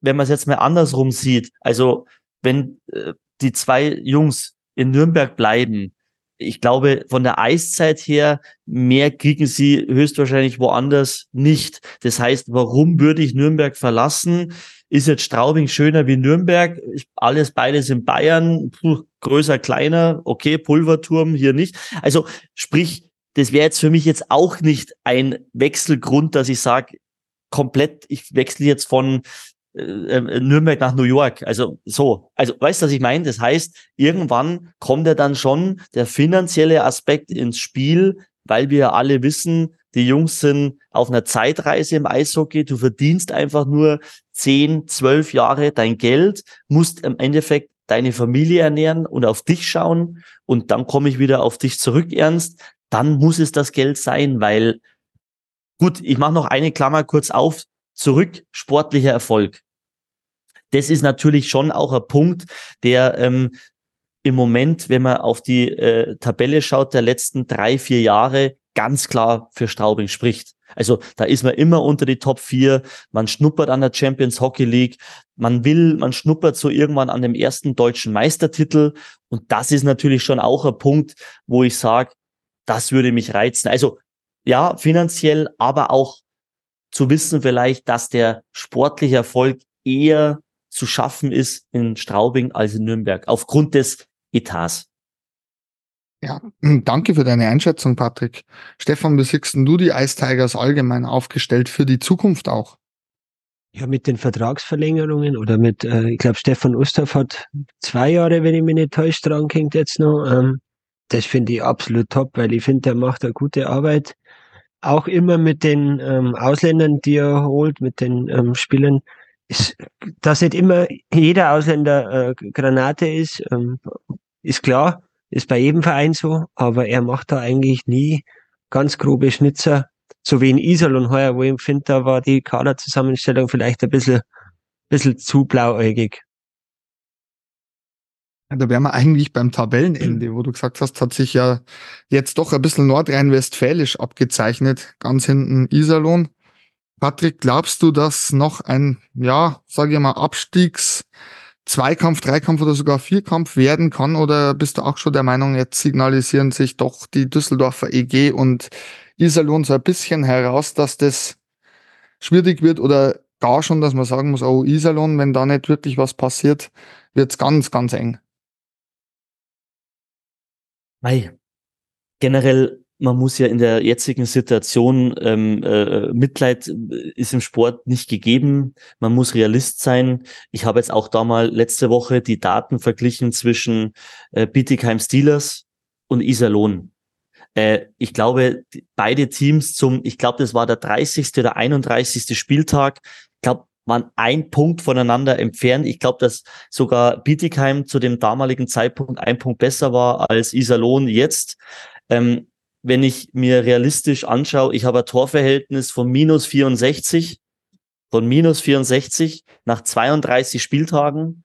wenn man es jetzt mal andersrum sieht, also wenn äh, die zwei Jungs in Nürnberg bleiben, ich glaube, von der Eiszeit her, mehr kriegen sie höchstwahrscheinlich woanders nicht. Das heißt, warum würde ich Nürnberg verlassen? Ist jetzt Straubing schöner wie Nürnberg? Alles beides in Bayern, Puh, größer, kleiner, okay, Pulverturm hier nicht. Also sprich, das wäre jetzt für mich jetzt auch nicht ein Wechselgrund, dass ich sage, komplett, ich wechsle jetzt von Nürnberg nach New York. Also so. Also weißt du, was ich meine? Das heißt, irgendwann kommt ja dann schon der finanzielle Aspekt ins Spiel, weil wir alle wissen, die Jungs sind auf einer Zeitreise im Eishockey. Du verdienst einfach nur zehn, zwölf Jahre dein Geld, musst im Endeffekt deine Familie ernähren und auf dich schauen. Und dann komme ich wieder auf dich zurück, Ernst. Dann muss es das Geld sein, weil gut, ich mache noch eine Klammer kurz auf. Zurück, sportlicher Erfolg das ist natürlich schon auch ein Punkt, der ähm, im Moment, wenn man auf die äh, Tabelle schaut, der letzten drei, vier Jahre ganz klar für Straubing spricht. Also da ist man immer unter die Top 4, man schnuppert an der Champions Hockey League, man will, man schnuppert so irgendwann an dem ersten deutschen Meistertitel und das ist natürlich schon auch ein Punkt, wo ich sage, das würde mich reizen. Also ja, finanziell, aber auch zu wissen vielleicht, dass der sportliche Erfolg eher zu schaffen ist in Straubing als in Nürnberg, aufgrund des Etats. Ja, danke für deine Einschätzung, Patrick. Stefan, wie siehst du die Ice Tigers allgemein aufgestellt für die Zukunft auch? Ja, mit den Vertragsverlängerungen oder mit, äh, ich glaube, Stefan Osterf hat zwei Jahre, wenn ich mich nicht täusche, dran hängt jetzt noch. Ähm, das finde ich absolut top, weil ich finde, der macht eine gute Arbeit. Auch immer mit den ähm, Ausländern, die er holt, mit den ähm, Spielern. Dass nicht immer jeder Ausländer äh, Granate ist, ähm, ist klar. Ist bei jedem Verein so, aber er macht da eigentlich nie ganz grobe Schnitzer. So wie in und heuer, wo ich finde, da war die Kaderzusammenstellung vielleicht ein bisschen, bisschen zu blauäugig. Da wären wir eigentlich beim Tabellenende, wo du gesagt hast, hat sich ja jetzt doch ein bisschen nordrhein-westfälisch abgezeichnet. Ganz hinten Iserlohn. Patrick, glaubst du, dass noch ein, ja, sage ich mal, Abstiegs- Zweikampf, Dreikampf oder sogar Vierkampf werden kann? Oder bist du auch schon der Meinung, jetzt signalisieren sich doch die Düsseldorfer EG und Iserlohn so ein bisschen heraus, dass das schwierig wird oder gar schon, dass man sagen muss, oh Iserlohn, wenn da nicht wirklich was passiert, wird's ganz, ganz eng. Mei. Generell man muss ja in der jetzigen Situation ähm, äh, Mitleid ist im Sport nicht gegeben. Man muss Realist sein. Ich habe jetzt auch da mal letzte Woche die Daten verglichen zwischen äh, Bietigheim Steelers und Iserlohn. Äh, ich glaube, beide Teams zum, ich glaube, das war der 30. oder 31. Spieltag. Ich glaube, waren ein Punkt voneinander entfernt. Ich glaube, dass sogar Bietigheim zu dem damaligen Zeitpunkt ein Punkt besser war als Iserlohn jetzt. Ähm, wenn ich mir realistisch anschaue, ich habe ein Torverhältnis von minus 64, von minus 64 nach 32 Spieltagen,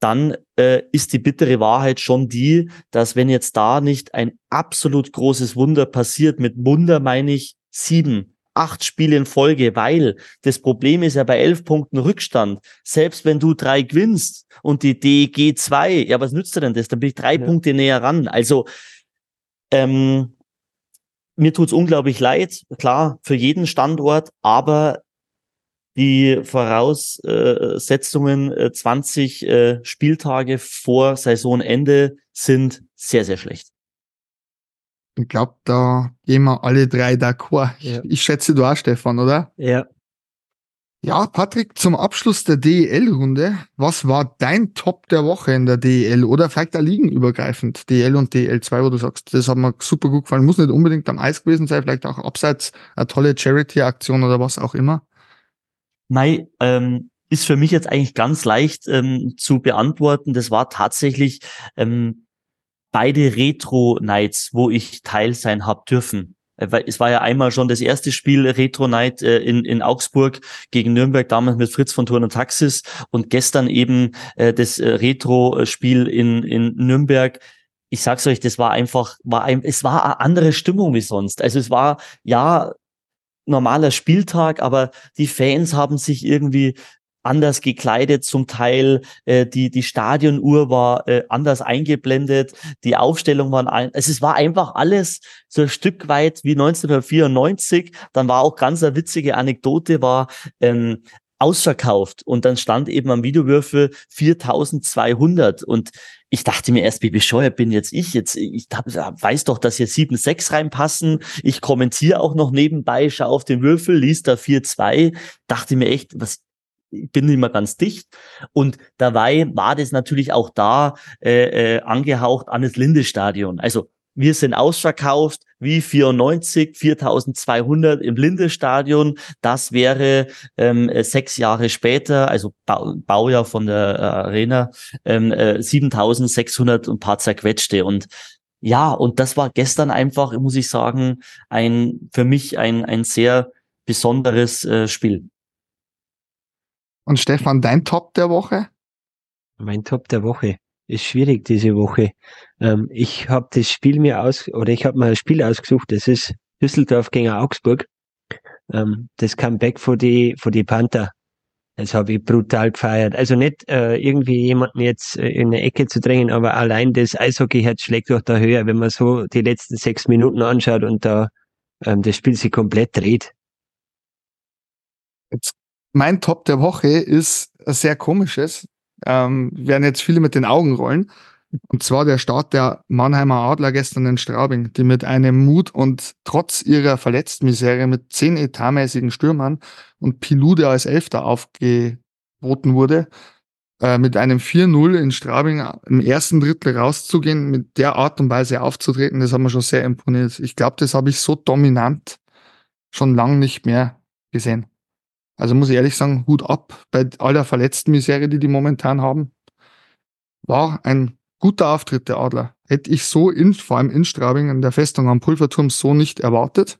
dann äh, ist die bittere Wahrheit schon die, dass wenn jetzt da nicht ein absolut großes Wunder passiert, mit Wunder meine ich sieben, acht Spiele in Folge, weil das Problem ist ja bei elf Punkten Rückstand. Selbst wenn du drei gewinnst und die DG zwei, ja, was nützt dir denn das? Dann bin ich drei ja. Punkte näher ran. Also ähm, mir tut's unglaublich leid, klar, für jeden Standort, aber die Voraussetzungen äh, 20 äh, Spieltage vor Saisonende sind sehr, sehr schlecht. Ich glaube, da gehen wir alle drei d'accord. Ja. Ich schätze du auch, Stefan, oder? Ja. Ja, Patrick, zum Abschluss der DEL-Runde, was war dein Top der Woche in der DEL oder vielleicht da liegenübergreifend, DEL und DEL2, wo du sagst, das hat mir super gut gefallen, muss nicht unbedingt am Eis gewesen sein, vielleicht auch abseits eine tolle Charity-Aktion oder was auch immer? Nein, ähm, ist für mich jetzt eigentlich ganz leicht ähm, zu beantworten. Das war tatsächlich ähm, beide Retro-Nights, wo ich Teil sein hab dürfen. Äh, es war ja einmal schon das erste Spiel Retro Night äh, in, in Augsburg gegen Nürnberg, damals mit Fritz von Turn und Taxis und gestern eben äh, das äh, Retro-Spiel in, in Nürnberg. Ich sag's euch, das war einfach, war ein, es war eine andere Stimmung wie sonst. Also es war, ja, normaler Spieltag, aber die Fans haben sich irgendwie anders gekleidet, zum Teil äh, die die Stadionuhr war äh, anders eingeblendet, die Aufstellung waren ein, also es war einfach alles so ein Stück weit wie 1994. Dann war auch ganz eine witzige Anekdote war ähm, ausverkauft. Und dann stand eben am Videowürfel 4200 und ich dachte mir erst, wie bescheuert bin jetzt ich? Jetzt, ich weiß doch, dass hier 7, 6 reinpassen, ich kommentiere auch noch nebenbei, schaue auf den Würfel, liest da 4, 2, dachte mir echt, was bin nicht mehr ganz dicht. Und dabei war das natürlich auch da äh, äh, angehaucht an das Linde-Stadion. Also wir sind ausverkauft, wie 94, 4200 im Linde-Stadion. Das wäre ähm, sechs Jahre später, also Bau, Baujahr von der äh, Arena, ähm, äh, 7600 und ein paar zerquetschte. Und ja, und das war gestern einfach, muss ich sagen, ein für mich ein, ein sehr besonderes äh, Spiel. Und Stefan, dein Top der Woche? Mein Top der Woche ist schwierig diese Woche. Ähm, ich habe das Spiel mir aus oder ich habe mal ein Spiel ausgesucht. Das ist Düsseldorf gegen Augsburg. ähm, das Comeback von die, von die Panther. Das habe ich brutal gefeiert. Also nicht äh, irgendwie jemanden jetzt äh, in eine Ecke zu drängen, aber allein das Eishockeyherz schlägt durch der Höhe, wenn man so die letzten sechs Minuten anschaut und da ähm, das Spiel sich komplett dreht. Jetzt, mein Top der Woche ist ein sehr komisches. Ähm, werden jetzt viele mit den Augen rollen. Und zwar der Start der Mannheimer Adler gestern in Straubing, die mit einem Mut und trotz ihrer Verletztenmisere mit zehn etatmäßigen Stürmern und Pilou, der als Elfter aufgeboten wurde, äh, mit einem 4-0 in Straubing im ersten Drittel rauszugehen, mit der Art und Weise aufzutreten, das hat mir schon sehr imponiert. Ich glaube, das habe ich so dominant schon lang nicht mehr gesehen. Also muss ich ehrlich sagen, Hut ab bei aller Verletztenmisere, die die momentan haben. War ein guter Auftritt der Adler. Hätte ich so in, vor allem in Straubing in der Festung am Pulverturm so nicht erwartet.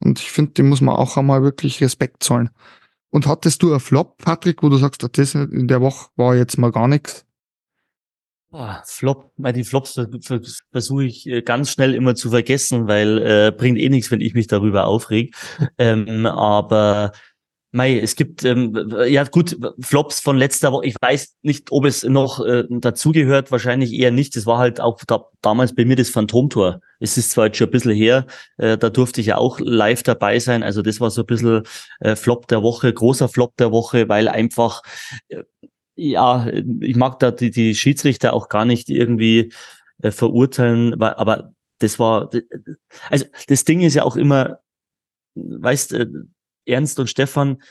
Und ich finde, dem muss man auch einmal wirklich Respekt zollen. Und hattest du einen Flop, Patrick, wo du sagst, das in der Woche war jetzt mal gar nichts? Oh, Flop, die Flops versuche ich äh, ganz schnell immer zu vergessen, weil äh, bringt eh nichts, wenn ich mich darüber aufreg. ähm, aber Mei, es gibt ähm, ja gut Flops von letzter Woche. Ich weiß nicht, ob es noch äh, dazugehört. Wahrscheinlich eher nicht. Das war halt auch da, damals bei mir das Phantomtor. Es ist zwar jetzt schon ein bisschen her, äh, da durfte ich ja auch live dabei sein. Also das war so ein bisschen äh, Flop der Woche, großer Flop der Woche, weil einfach äh, ja, ich mag da die, die Schiedsrichter auch gar nicht irgendwie äh, verurteilen, weil, aber das war also das Ding ist ja auch immer, weißt äh, Ernst und Stefan,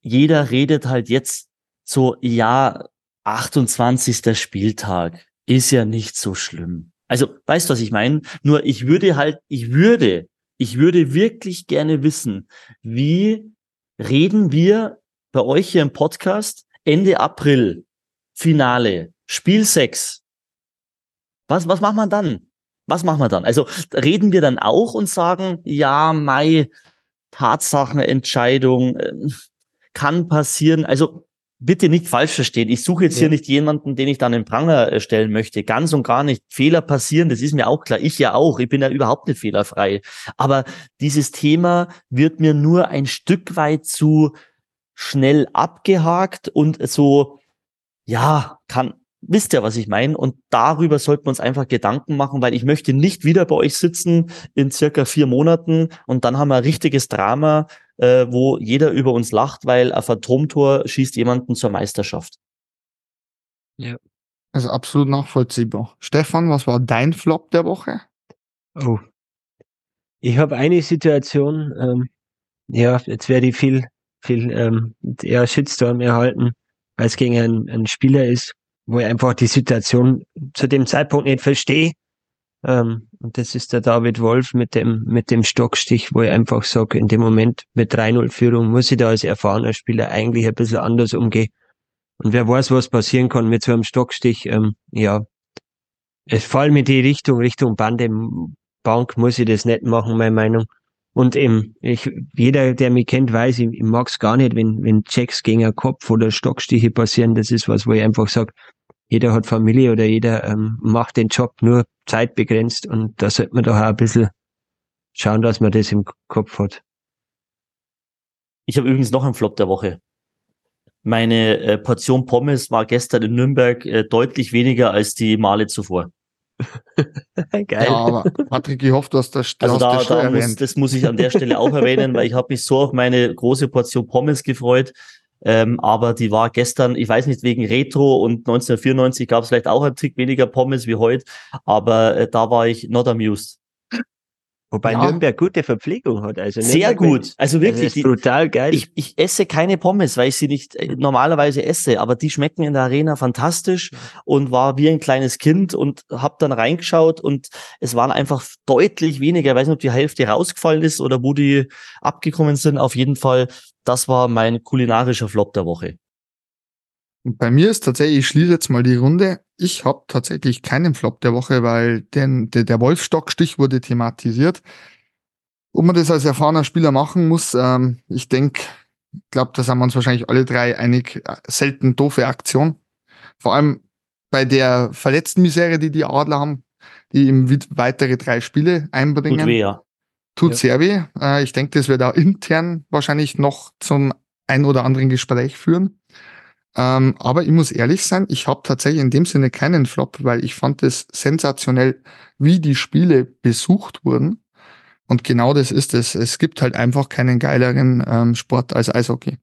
jeder redet halt jetzt so, ja, 28. Spieltag ist ja nicht so schlimm. Also, weißt du, was ich meine? Nur ich würde halt, ich würde, ich würde wirklich gerne wissen, wie reden wir bei euch hier im Podcast Ende April, Finale, Spiel 6. Was, was macht man dann? Was machen wir dann? Also reden wir dann auch und sagen, ja, Mai, Tatsachenentscheidung, äh, kann passieren. Also bitte nicht falsch verstehen. Ich suche jetzt ja. hier nicht jemanden, den ich dann in Pranger äh, stellen möchte. Ganz und gar nicht. Fehler passieren, das ist mir auch klar. Ich ja auch. Ich bin ja überhaupt nicht fehlerfrei. Aber dieses Thema wird mir nur ein Stück weit zu schnell abgehakt und so, ja, kann, wisst ihr, was ich meine? Und darüber sollten wir uns einfach Gedanken machen, weil ich möchte nicht wieder bei euch sitzen in circa vier Monaten und dann haben wir ein richtiges Drama, äh, wo jeder über uns lacht, weil ein Phantomtor schießt jemanden zur Meisterschaft. Ja. Also absolut nachvollziehbar. Stefan, was war dein Flop der Woche? Oh. Ich habe eine Situation, ähm, ja, jetzt werde ich viel, viel ähm, eher Shitstorm erhalten, weil es gegen einen, einen Spieler ist, wo ich einfach die Situation zu dem Zeitpunkt nicht verstehe. Ähm, und das ist der David Wolf mit dem, mit dem Stockstich, wo ich einfach sage, in dem Moment mit 3-0-Führung muss ich da als erfahrener Spieler eigentlich ein bisschen anders umgehen. Und wer weiß, was passieren kann mit so einem Stockstich, ähm, ja, es fällt mir die Richtung, Richtung Bande, Bank muss ich das nicht machen, meine Meinung. Und eben, ich, jeder, der mich kennt, weiß, ich, ich mag es gar nicht, wenn, wenn Checks gegen den Kopf oder Stockstiche passieren. Das ist was, wo ich einfach sage, jeder hat Familie oder jeder ähm, macht den Job nur zeitbegrenzt und da sollte man doch auch ein bisschen schauen, dass man das im Kopf hat. Ich habe übrigens noch einen Flop der Woche. Meine äh, Portion Pommes war gestern in Nürnberg äh, deutlich weniger als die Male zuvor. Geil. Ja, aber Patrick, ich hoffe, du hast das, also da, das da muss, Das muss ich an der Stelle auch erwähnen, weil ich habe mich so auf meine große Portion Pommes gefreut. Ähm, aber die war gestern, ich weiß nicht, wegen Retro und 1994 gab es vielleicht auch ein Tick weniger Pommes wie heute, aber äh, da war ich not amused. Wobei ja. Nürnberg gute Verpflegung hat. Also Sehr gut. Also wirklich. Die, brutal geil. Ich, ich esse keine Pommes, weil ich sie nicht äh, normalerweise esse, aber die schmecken in der Arena fantastisch und war wie ein kleines Kind und hab dann reingeschaut und es waren einfach deutlich weniger. Ich weiß nicht, ob die Hälfte rausgefallen ist oder wo die abgekommen sind. Auf jeden Fall, das war mein kulinarischer Flop der Woche. Bei mir ist tatsächlich, ich schließe jetzt mal die Runde. Ich habe tatsächlich keinen Flop der Woche, weil den, der, der Wolfstockstich wurde thematisiert. Ob man das als erfahrener Spieler machen muss, ähm, ich denke, ich glaube, da sind wir uns wahrscheinlich alle drei einig, äh, selten doofe Aktion. Vor allem bei der verletzten Misere, die die Adler haben, die im weitere drei Spiele einbringen. Tut weh, ja. Tut ja. sehr weh. Äh, ich denke, das wird auch intern wahrscheinlich noch zum ein oder anderen Gespräch führen. Ähm, aber ich muss ehrlich sein, ich habe tatsächlich in dem Sinne keinen Flop, weil ich fand es sensationell, wie die Spiele besucht wurden. Und genau das ist es. Es gibt halt einfach keinen geileren ähm, Sport als Eishockey.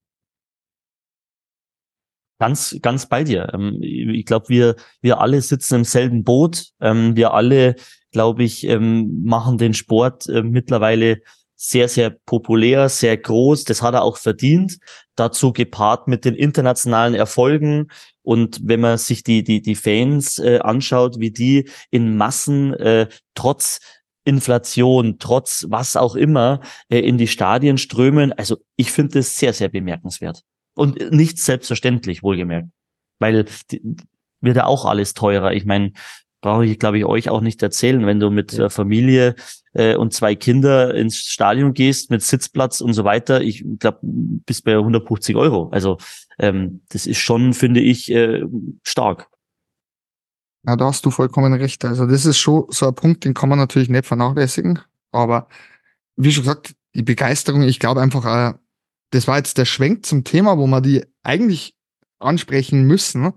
Ganz, ganz bei dir. Ähm, ich glaube, wir, wir alle sitzen im selben Boot. Ähm, wir alle, glaube ich, ähm, machen den Sport äh, mittlerweile sehr, sehr populär, sehr groß. Das hat er auch verdient. Dazu gepaart mit den internationalen Erfolgen. Und wenn man sich die, die, die Fans äh, anschaut, wie die in Massen äh, trotz Inflation, trotz was auch immer, äh, in die Stadien strömen. Also ich finde das sehr, sehr bemerkenswert. Und nicht selbstverständlich, wohlgemerkt. Weil die, wird ja auch alles teurer. Ich meine, brauche ich, glaube ich, euch auch nicht erzählen, wenn du mit ja. Familie äh, und zwei Kinder ins Stadion gehst, mit Sitzplatz und so weiter, ich glaube, bis bei 150 Euro. Also ähm, das ist schon, finde ich, äh, stark. Ja, da hast du vollkommen recht. Also das ist schon so ein Punkt, den kann man natürlich nicht vernachlässigen. Aber wie schon gesagt, die Begeisterung, ich glaube einfach, äh, das war jetzt der Schwenk zum Thema, wo wir die eigentlich ansprechen müssen.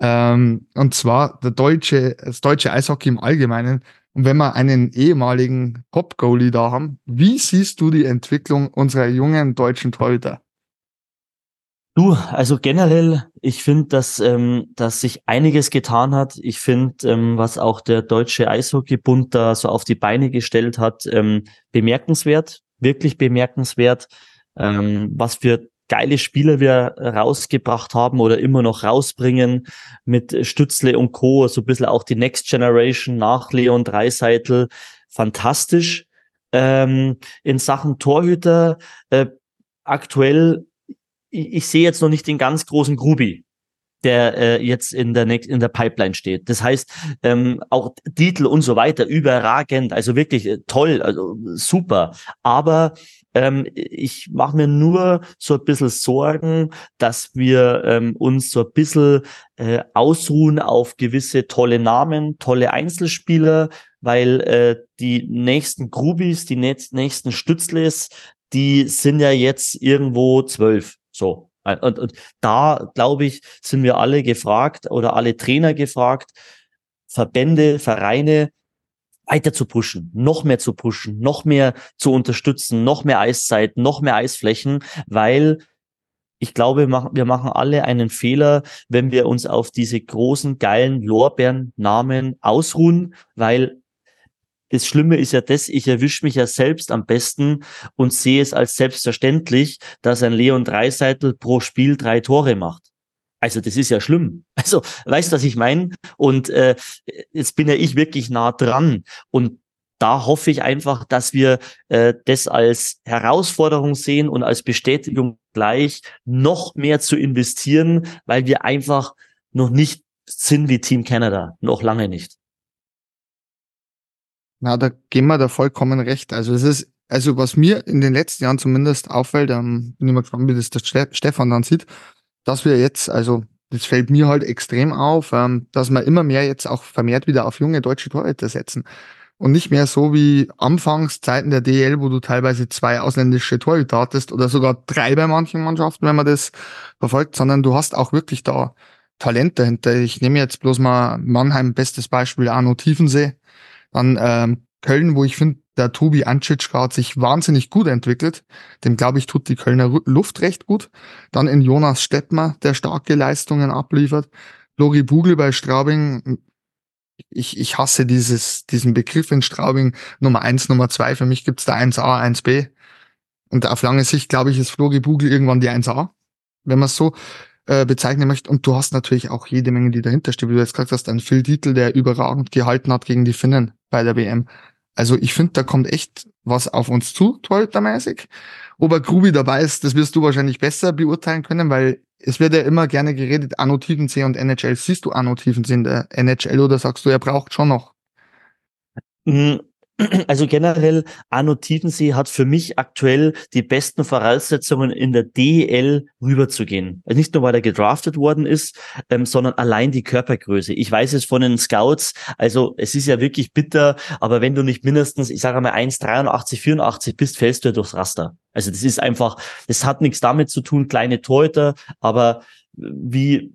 Ähm, und zwar der deutsche, das deutsche Eishockey im Allgemeinen. Und wenn wir einen ehemaligen Top-Goalie da haben, wie siehst du die Entwicklung unserer jungen deutschen Torhüter? Du, also generell, ich finde, dass, ähm, dass sich einiges getan hat. Ich finde, ähm, was auch der Deutsche Eishockeybund da so auf die Beine gestellt hat, ähm, bemerkenswert, wirklich bemerkenswert. Ähm, was für geile Spieler wir rausgebracht haben oder immer noch rausbringen mit Stützle und Co. So ein bisschen auch die Next Generation nach Leon Dreiseitel. Fantastisch. Ähm, in Sachen Torhüter äh, aktuell ich, ich sehe jetzt noch nicht den ganz großen Grubi, der äh, jetzt in der in der Pipeline steht. Das heißt, ähm, auch Titel und so weiter überragend, also wirklich äh, toll, also super. Aber ähm, ich mache mir nur so ein bisschen Sorgen, dass wir ähm, uns so ein bisschen äh, ausruhen auf gewisse tolle Namen, tolle Einzelspieler, weil äh, die nächsten Grubis, die nächsten Stützles, die sind ja jetzt irgendwo zwölf. So. Und, und da, glaube ich, sind wir alle gefragt oder alle Trainer gefragt, Verbände, Vereine weiter zu pushen, noch mehr zu pushen, noch mehr zu unterstützen, noch mehr Eiszeit, noch mehr Eisflächen, weil ich glaube, wir machen alle einen Fehler, wenn wir uns auf diese großen, geilen Lorbeeren-Namen ausruhen, weil das Schlimme ist ja das, ich erwische mich ja selbst am besten und sehe es als selbstverständlich, dass ein Leon Dreiseitel pro Spiel drei Tore macht. Also das ist ja schlimm. Also weißt du, was ich meine? Und äh, jetzt bin ja ich wirklich nah dran. Und da hoffe ich einfach, dass wir äh, das als Herausforderung sehen und als Bestätigung gleich noch mehr zu investieren, weil wir einfach noch nicht sind wie Team Canada. Noch lange nicht. Na, da gehen wir da vollkommen recht. Also es ist, also was mir in den letzten Jahren zumindest auffällt, ähm, bin ich mal gespannt, wie das der Stefan dann sieht, dass wir jetzt, also das fällt mir halt extrem auf, ähm, dass wir immer mehr jetzt auch vermehrt wieder auf junge deutsche Torhüter setzen. Und nicht mehr so wie Anfangszeiten der DL, wo du teilweise zwei ausländische Torhüter hattest oder sogar drei bei manchen Mannschaften, wenn man das verfolgt, sondern du hast auch wirklich da Talent dahinter. Ich nehme jetzt bloß mal Mannheim, bestes Beispiel, Arno Tiefensee, dann ähm, Köln, wo ich finde, der Tobi Ancitschka hat sich wahnsinnig gut entwickelt. Dem, glaube ich, tut die Kölner Luft recht gut. Dann in Jonas Stettmer, der starke Leistungen abliefert. Lori Bugel bei Straubing. Ich, ich hasse dieses, diesen Begriff in Straubing. Nummer eins, Nummer zwei. Für mich gibt's da 1a, 1b. Und auf lange Sicht, glaube ich, ist Flori Bugel irgendwann die 1a. Wenn man es so äh, bezeichnen möchte. Und du hast natürlich auch jede Menge, die dahinter steht. Wie du jetzt gesagt hast, ein Phil Dietl, der überragend gehalten hat gegen die Finnen bei der WM. Also ich finde, da kommt echt was auf uns zu, torhütermäßig. Ob er Grubi dabei ist, das wirst du wahrscheinlich besser beurteilen können, weil es wird ja immer gerne geredet, Anno Tiefensee und NHL. Siehst du Anno Tiefensee in der NHL oder sagst du, er braucht schon noch? Also generell, Arno Tiefensee hat für mich aktuell die besten Voraussetzungen in der DEL rüberzugehen. Also nicht nur, weil er gedraftet worden ist, ähm, sondern allein die Körpergröße. Ich weiß es von den Scouts, also es ist ja wirklich bitter, aber wenn du nicht mindestens, ich sage mal 1,83, 84 bist, fällst du ja durchs Raster. Also das ist einfach, das hat nichts damit zu tun, kleine Torhüter, aber wie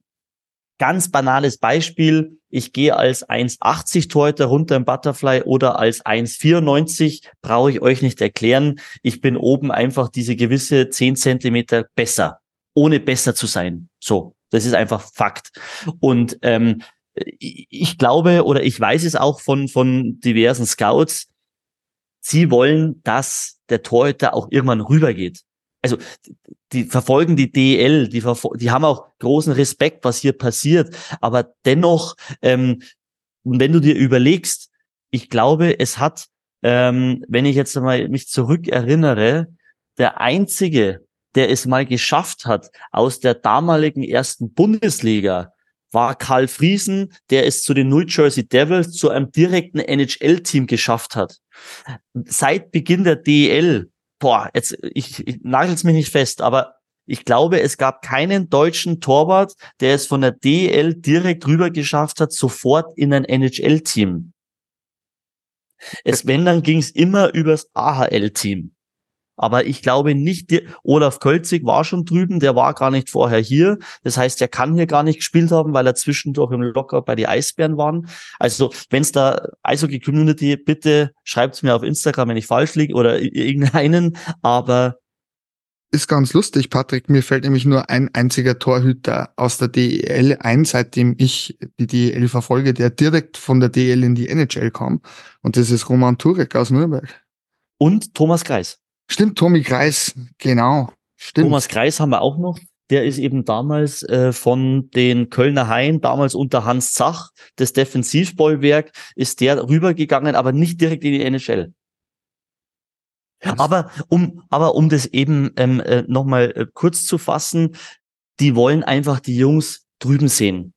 ganz banales Beispiel, ich gehe als 1,80 Torhüter runter im Butterfly oder als 1,94, brauche ich euch nicht erklären. Ich bin oben einfach diese gewisse 10 Zentimeter besser, ohne besser zu sein. So, das ist einfach Fakt. Und ähm, ich glaube oder ich weiß es auch von, von diversen Scouts, sie wollen, dass der Torhüter auch irgendwann rübergeht. Also die verfolgen die DL, die, die haben auch großen Respekt, was hier passiert. Aber dennoch, ähm, wenn du dir überlegst, ich glaube, es hat, ähm, wenn ich jetzt mal mich zurückerinnere, der einzige, der es mal geschafft hat, aus der damaligen ersten Bundesliga, war Karl Friesen, der es zu den New Jersey Devils, zu einem direkten NHL-Team geschafft hat. Seit Beginn der DEL boah, jetzt, ich, ich nagel's mich nicht fest, aber ich glaube, es gab keinen deutschen Torwart, der es von der DL direkt rüber geschafft hat, sofort in ein NHL-Team. Es, wenn, dann ging es immer übers AHL-Team. Aber ich glaube nicht, die, Olaf Kölzig war schon drüben, der war gar nicht vorher hier. Das heißt, er kann hier gar nicht gespielt haben, weil er zwischendurch im Locker bei die Eisbären waren. Also, wenn es da Eishockey-Community, bitte schreibt es mir auf Instagram, wenn ich falsch liege oder irgendeinen. Aber ist ganz lustig, Patrick. Mir fällt nämlich nur ein einziger Torhüter aus der DEL ein, seitdem ich die DEL verfolge, der direkt von der DEL in die NHL kam. Und das ist Roman Turek aus Nürnberg. Und Thomas Kreis. Stimmt, Tommy Kreis, genau. Stimmt. Thomas Kreis haben wir auch noch. Der ist eben damals äh, von den Kölner Haien, damals unter Hans Zach, das Defensivbollwerk, ist der rübergegangen, aber nicht direkt in die NHL. Aber um, aber um das eben ähm, äh, nochmal äh, kurz zu fassen, die wollen einfach die Jungs drüben sehen.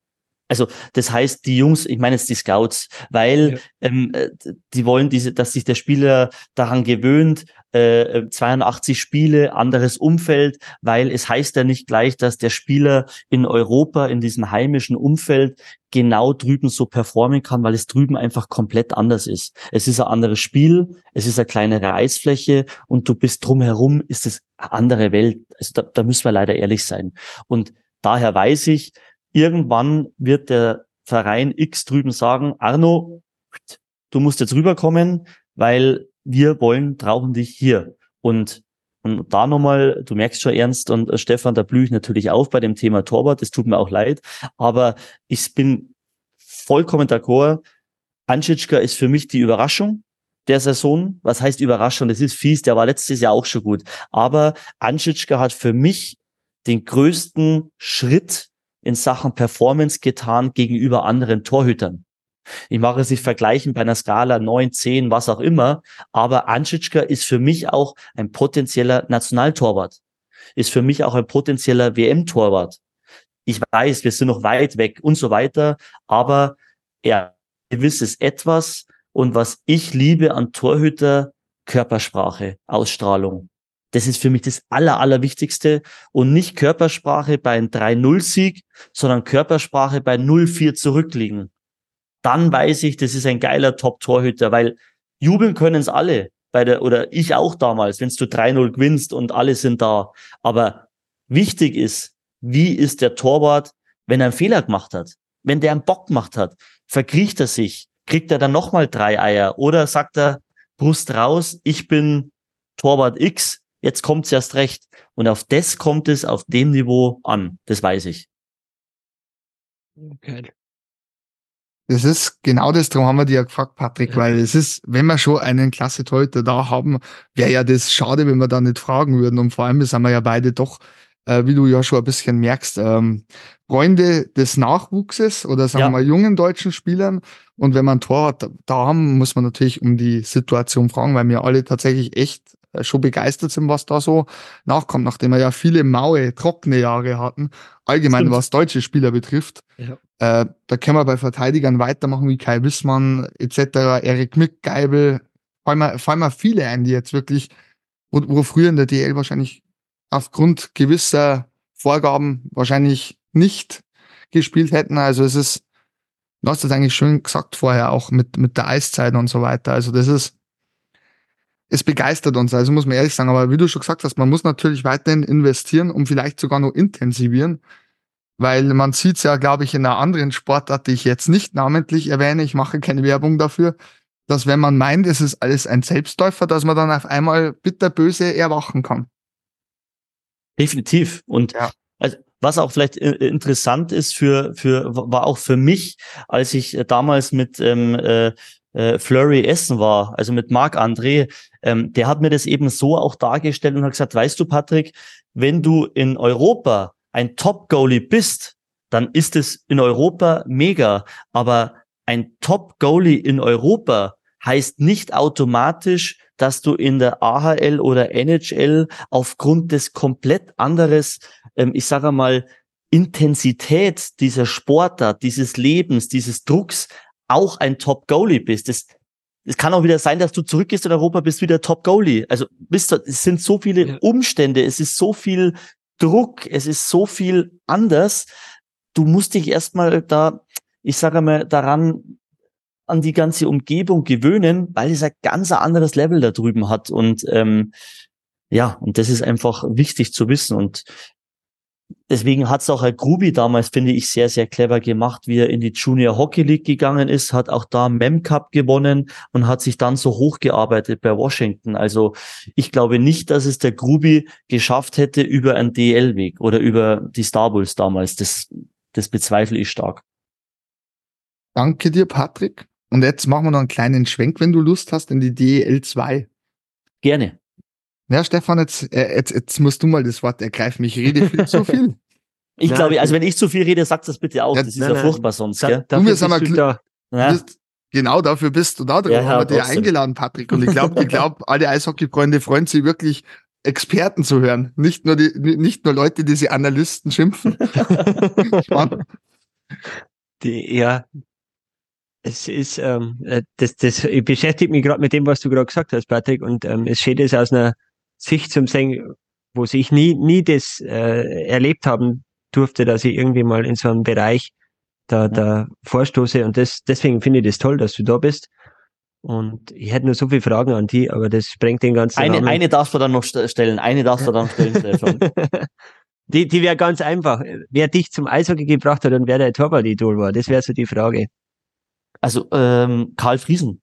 Also das heißt, die Jungs, ich meine jetzt die Scouts, weil ja. ähm, äh, die wollen diese, dass sich der Spieler daran gewöhnt, äh, 82 Spiele, anderes Umfeld, weil es heißt ja nicht gleich, dass der Spieler in Europa, in diesem heimischen Umfeld, genau drüben so performen kann, weil es drüben einfach komplett anders ist. Es ist ein anderes Spiel, es ist eine kleinere Eisfläche und du bist drumherum, ist es eine andere Welt. Also da, da müssen wir leider ehrlich sein. Und daher weiß ich, irgendwann wird der Verein X drüben sagen, Arno, du musst jetzt rüberkommen, weil wir wollen, brauchen dich hier. Und, und da nochmal, du merkst schon ernst und äh, Stefan, da blühe ich natürlich auf bei dem Thema Torwart, das tut mir auch leid, aber ich bin vollkommen d'accord. Anschitschka ist für mich die Überraschung der Saison. Was heißt Überraschung? Das ist fies, der war letztes Jahr auch schon gut. Aber Anschitschka hat für mich den größten Schritt in Sachen Performance getan gegenüber anderen Torhütern. Ich mache es nicht vergleichen bei einer Skala 9, 10, was auch immer, aber Anschitschka ist für mich auch ein potenzieller Nationaltorwart, ist für mich auch ein potenzieller WM-Torwart. Ich weiß, wir sind noch weit weg und so weiter, aber er gewisses etwas und was ich liebe an Torhüter, Körpersprache, Ausstrahlung. Das ist für mich das Aller, Allerwichtigste und nicht Körpersprache bei einem 3-0-Sieg, sondern Körpersprache bei 0-4 zurückliegen. Dann weiß ich, das ist ein geiler Top-Torhüter, weil jubeln können es alle. Bei der, oder ich auch damals, wenn du 3-0 gewinnst und alle sind da. Aber wichtig ist, wie ist der Torwart, wenn er einen Fehler gemacht hat? Wenn der einen Bock gemacht hat, verkriecht er sich, kriegt er dann nochmal drei Eier oder sagt er, Brust raus, ich bin Torwart X, jetzt kommt's erst recht. Und auf das kommt es auf dem Niveau an. Das weiß ich. Okay. Das ist genau das, darum haben wir dir ja gefragt, Patrick, ja. weil es ist, wenn wir schon einen Klasse Torhüter da haben, wäre ja das schade, wenn wir da nicht fragen würden. Und vor allem sind wir ja beide doch, äh, wie du ja schon ein bisschen merkst, ähm, Freunde des Nachwuchses oder sagen ja. wir mal jungen deutschen Spielern. Und wenn man ein Tor hat, da haben, muss man natürlich um die Situation fragen, weil wir alle tatsächlich echt äh, schon begeistert sind, was da so nachkommt, nachdem wir ja viele maue, trockene Jahre hatten, allgemein Stimmt. was deutsche Spieler betrifft. Ja. Äh, da können wir bei Verteidigern weitermachen wie Kai Wissmann etc., Erik Mick, Geibel, fallen mir, fallen mir viele ein, die jetzt wirklich, wo, wo früher in der DL wahrscheinlich aufgrund gewisser Vorgaben wahrscheinlich nicht gespielt hätten. Also es ist, du hast das eigentlich schön gesagt vorher, auch mit, mit der Eiszeit und so weiter. Also das ist, es begeistert uns, also muss man ehrlich sagen. Aber wie du schon gesagt hast, man muss natürlich weiterhin investieren, um vielleicht sogar noch intensivieren. Weil man sieht es ja, glaube ich, in einer anderen Sportart, die ich jetzt nicht namentlich erwähne, ich mache keine Werbung dafür, dass wenn man meint, es ist alles ein Selbstläufer, dass man dann auf einmal bitterböse erwachen kann. Definitiv. Und ja. also, was auch vielleicht interessant ist für, für, war auch für mich, als ich damals mit ähm, äh, äh, Flurry essen war, also mit Marc André, ähm, der hat mir das eben so auch dargestellt und hat gesagt, weißt du, Patrick, wenn du in Europa ein Top-Goalie bist, dann ist es in Europa mega. Aber ein Top-Goalie in Europa heißt nicht automatisch, dass du in der AHL oder NHL aufgrund des komplett anderes, ähm, ich sage mal, Intensität dieser Sportart, dieses Lebens, dieses Drucks auch ein Top-Goalie bist. Das, es kann auch wieder sein, dass du zurückgehst in Europa, bist wieder Top-Goalie. Also bist du, es sind so viele. Umstände, es ist so viel Druck, es ist so viel anders. Du musst dich erstmal da, ich sage mal, daran an die ganze Umgebung gewöhnen, weil es ein ganz anderes Level da drüben hat. Und ähm, ja, und das ist einfach wichtig zu wissen. Und deswegen hat es auch ein Grubi damals, finde ich, sehr, sehr clever gemacht, wie er in die Junior Hockey League gegangen ist, hat auch da Mem Cup gewonnen und hat sich dann so hochgearbeitet bei Washington. Also ich glaube nicht, dass es der Grubi geschafft hätte über einen DL-Weg oder über die Star Bulls damals. Das, das bezweifle ich stark. Danke dir, Patrick. Und jetzt machen wir noch einen kleinen Schwenk, wenn du Lust hast, in die DEL 2. Gerne. Ja, Stefan, jetzt, äh, jetzt, jetzt musst du mal das Wort ergreifen. Ich rede viel zu viel. Ich nein, glaube, also wenn ich zu viel rede, sag das bitte auch. Ja, das ist nein, ja furchtbar sonst. Da, gell? Du, mir sag mal, da. Ja. Bist, genau dafür bist du da. Darum ja, haben wir dir eingeladen, Patrick. Und ich glaube, ich glaube, alle Eishockey-Freunde freuen sich wirklich, Experten zu hören. Nicht nur die, nicht nur Leute, die sie Analysten schimpfen. die, ja, es ist, ähm, äh, das, das ich beschäftige mich gerade mit dem, was du gerade gesagt hast, Patrick, und ähm, es steht es aus einer Sicht zum Sehen, wo ich nie, nie das äh, erlebt haben durfte, dass ich irgendwie mal in so einem Bereich da, da vorstoße. Und das, deswegen finde ich das toll, dass du da bist. Und ich hätte nur so viele Fragen an die, aber das sprengt den ganzen Eine, Rahmen. eine darfst du dann noch stellen, eine darfst du dann stellen, Stefan. die, die wäre ganz einfach. Wer dich zum Eishockey gebracht hat und wer der Torwart-Idol war, das wäre so die Frage. Also ähm, Karl Friesen.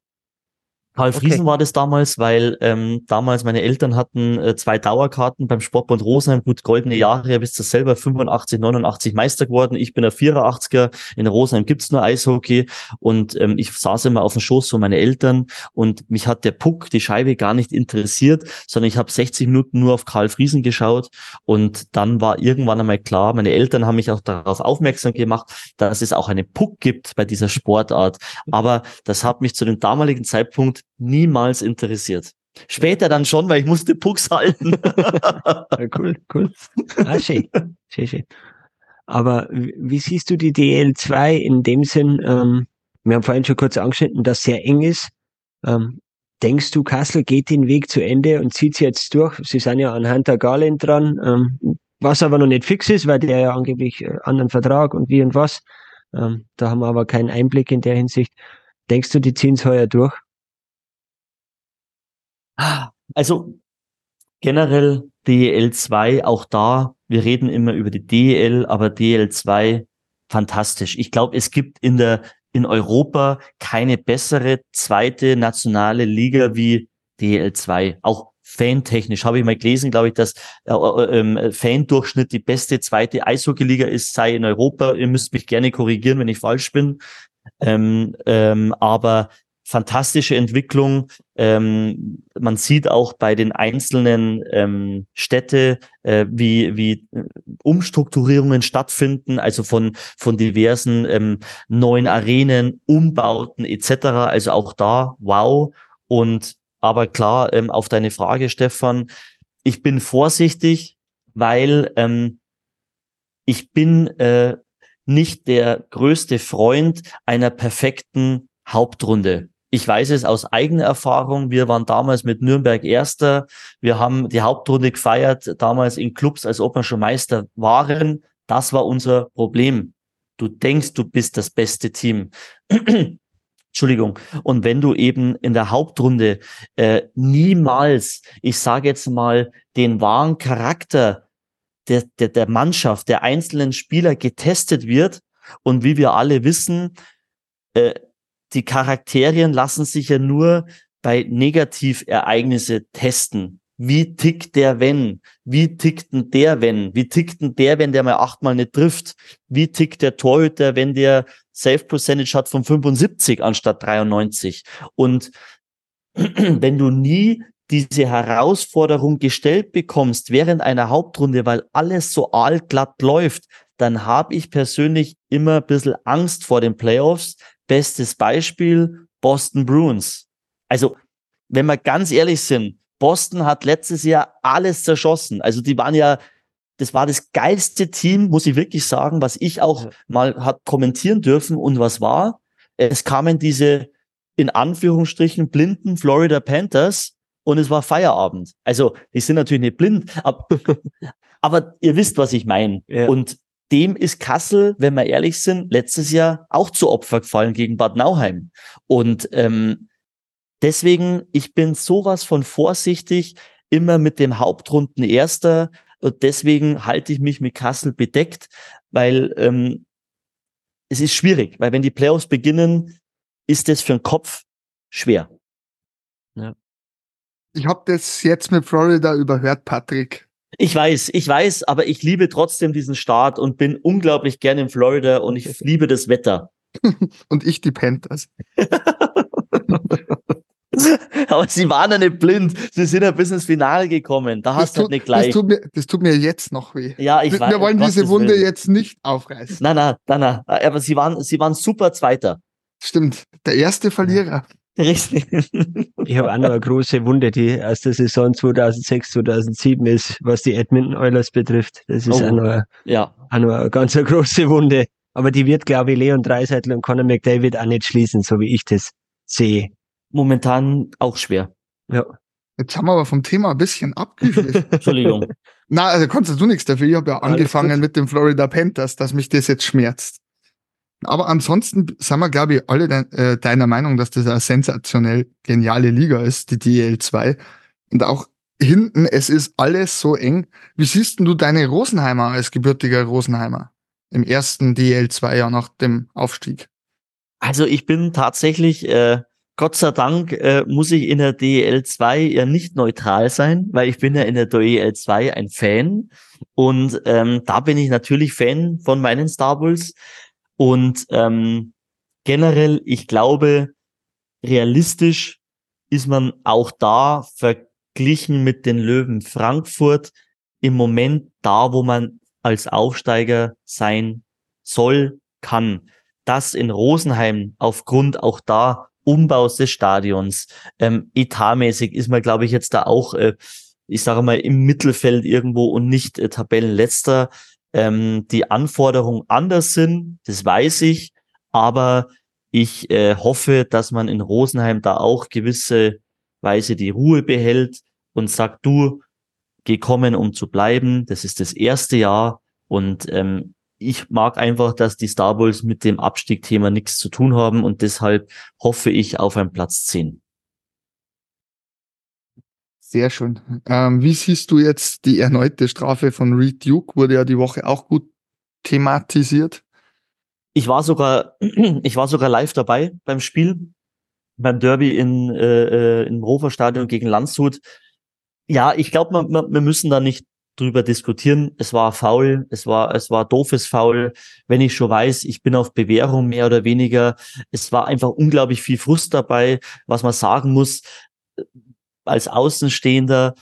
Karl Friesen okay. war das damals, weil ähm, damals meine Eltern hatten äh, zwei Dauerkarten beim Sportbund Rosenheim, gut goldene Jahre, er bist du selber 85, 89 Meister geworden, ich bin der 84er, in Rosenheim gibt's nur Eishockey. Und ähm, ich saß immer auf dem Schoß von meinen Eltern. Und mich hat der Puck, die Scheibe gar nicht interessiert, sondern ich habe 60 Minuten nur auf Karl Friesen geschaut. Und dann war irgendwann einmal klar, meine Eltern haben mich auch darauf aufmerksam gemacht, dass es auch einen Puck gibt bei dieser Sportart, aber das hat mich zu dem damaligen Zeitpunkt niemals interessiert. Später dann schon, weil ich musste Pucks halten. ja, cool, cool. Ah, schön. schön, schön. Aber wie siehst du die DL2 in dem Sinn? Ähm, wir haben vorhin schon kurz angeschnitten, dass sehr eng ist. Ähm, denkst du, Kassel geht den Weg zu Ende und zieht sie jetzt durch? Sie sind ja an Hunter Garland dran, ähm, was aber noch nicht fix ist, weil der ja angeblich äh, anderen Vertrag und wie und was. Ähm, da haben wir aber keinen Einblick in der Hinsicht. Denkst du, die ziehen es heuer durch? Also generell DEL 2, auch da, wir reden immer über die DEL, aber DEL 2 fantastisch. Ich glaube, es gibt in der in Europa keine bessere zweite nationale Liga wie DEL 2. Auch fantechnisch habe ich mal gelesen, glaube ich, dass äh, äh, ähm, Fan-Durchschnitt die beste zweite Eishockey-Liga ist, sei in Europa. Ihr müsst mich gerne korrigieren, wenn ich falsch bin. Ähm, ähm, aber fantastische Entwicklung. Ähm, man sieht auch bei den einzelnen ähm, Städte, äh, wie, wie äh, Umstrukturierungen stattfinden, also von, von diversen ähm, neuen Arenen, Umbauten etc. Also auch da, wow. Und aber klar, ähm, auf deine Frage, Stefan, ich bin vorsichtig, weil ähm, ich bin äh, nicht der größte Freund einer perfekten Hauptrunde Ich weiß es aus eigener Erfahrung. Wir waren damals mit Nürnberg Erster. Wir haben die Hauptrunde gefeiert, damals in Clubs, als ob wir schon Meister waren. Das war unser Problem. Du denkst, du bist das beste Team. Entschuldigung. Und wenn du eben in der Hauptrunde äh, niemals, ich sage jetzt mal, den wahren Charakter der, der, der Mannschaft, der einzelnen Spieler getestet wird, und wie wir alle wissen, äh, die Charakterien lassen sich ja nur bei Negativereignisse testen. Wie tickt der, wenn? Wie tickt denn der, wenn? Wie tickt denn der, wenn der mal achtmal nicht trifft? Wie tickt der Torhüter, wenn der Safe Percentage hat von 75 anstatt 93? Und wenn du nie diese Herausforderung gestellt bekommst während einer Hauptrunde, weil alles so allglatt läuft, dann habe ich persönlich immer ein bisschen Angst vor den Playoffs. Bestes Beispiel, Boston Bruins. Also, wenn wir ganz ehrlich sind, Boston hat letztes Jahr alles zerschossen. Also die waren ja, das war das geilste Team, muss ich wirklich sagen, was ich auch mal hat kommentieren dürfen. Und was war? Es kamen diese in Anführungsstrichen blinden Florida Panthers und es war Feierabend. Also die sind natürlich nicht blind, aber, aber ihr wisst, was ich meine. Ja. Und dem ist Kassel, wenn wir ehrlich sind, letztes Jahr auch zu Opfer gefallen gegen Bad Nauheim. Und ähm, deswegen, ich bin sowas von vorsichtig, immer mit dem Hauptrunden Erster. Und deswegen halte ich mich mit Kassel bedeckt, weil ähm, es ist schwierig, weil wenn die Playoffs beginnen, ist es für den Kopf schwer. Ja. Ich habe das jetzt mit Florida überhört, Patrick. Ich weiß, ich weiß, aber ich liebe trotzdem diesen Start und bin unglaublich gern in Florida und ich liebe das Wetter. und ich die Panthers. aber sie waren ja nicht blind. Sie sind ja bis ins Finale gekommen. Da hast du halt nicht gleich. Das tut, mir, das tut mir jetzt noch weh. Ja, ich wir, weiß. Wir wollen diese Wunde jetzt nicht aufreißen. Nein, nein, nein, nein. Aber sie waren, sie waren super Zweiter. Stimmt. Der erste Verlierer. Richtig. Ich habe auch noch eine große Wunde, die aus der Saison 2006, 2007 ist, was die Edmonton Oilers betrifft. Das ist oh, auch, noch eine, ja. auch noch eine ganz eine große Wunde. Aber die wird, glaube ich, Leon Dreiseitel und Conor McDavid auch nicht schließen, so wie ich das sehe. Momentan auch schwer. Ja. Jetzt haben wir aber vom Thema ein bisschen abgeschlossen. Entschuldigung. Na, also konntest du nichts dafür. Ich habe ja angefangen mit dem Florida Panthers, dass mich das jetzt schmerzt. Aber ansonsten sind wir, glaube ich, alle de äh, deiner Meinung, dass das eine sensationell geniale Liga ist, die DL2. Und auch hinten, es ist alles so eng. Wie siehst du deine Rosenheimer als gebürtiger Rosenheimer im ersten DL2-Jahr nach dem Aufstieg? Also ich bin tatsächlich, äh, Gott sei Dank, äh, muss ich in der DL2 ja nicht neutral sein, weil ich bin ja in der DL2 ein Fan. Und ähm, da bin ich natürlich Fan von meinen Star Bulls. Und ähm, generell, ich glaube, realistisch ist man auch da verglichen mit den Löwen Frankfurt im Moment da, wo man als Aufsteiger sein soll, kann. Das in Rosenheim aufgrund auch da Umbaus des Stadions, ähm, etatmäßig ist man, glaube ich, jetzt da auch, äh, ich sage mal, im Mittelfeld irgendwo und nicht äh, Tabellenletzter ähm, die Anforderungen anders sind, das weiß ich, aber ich äh, hoffe, dass man in Rosenheim da auch gewisse Weise die Ruhe behält und sagt, du, geh kommen, um zu bleiben. Das ist das erste Jahr und ähm, ich mag einfach, dass die Star Bulls mit dem Abstiegthema nichts zu tun haben und deshalb hoffe ich auf einen Platz 10. Sehr schön. Ähm, wie siehst du jetzt die erneute Strafe von Reed Duke? Wurde ja die Woche auch gut thematisiert. Ich war sogar, ich war sogar live dabei beim Spiel, beim Derby in, äh, äh im Rover-Stadion gegen Landshut. Ja, ich glaube, wir müssen da nicht drüber diskutieren. Es war faul, es war, es war doofes Faul. Wenn ich schon weiß, ich bin auf Bewährung mehr oder weniger. Es war einfach unglaublich viel Frust dabei, was man sagen muss als Außenstehender,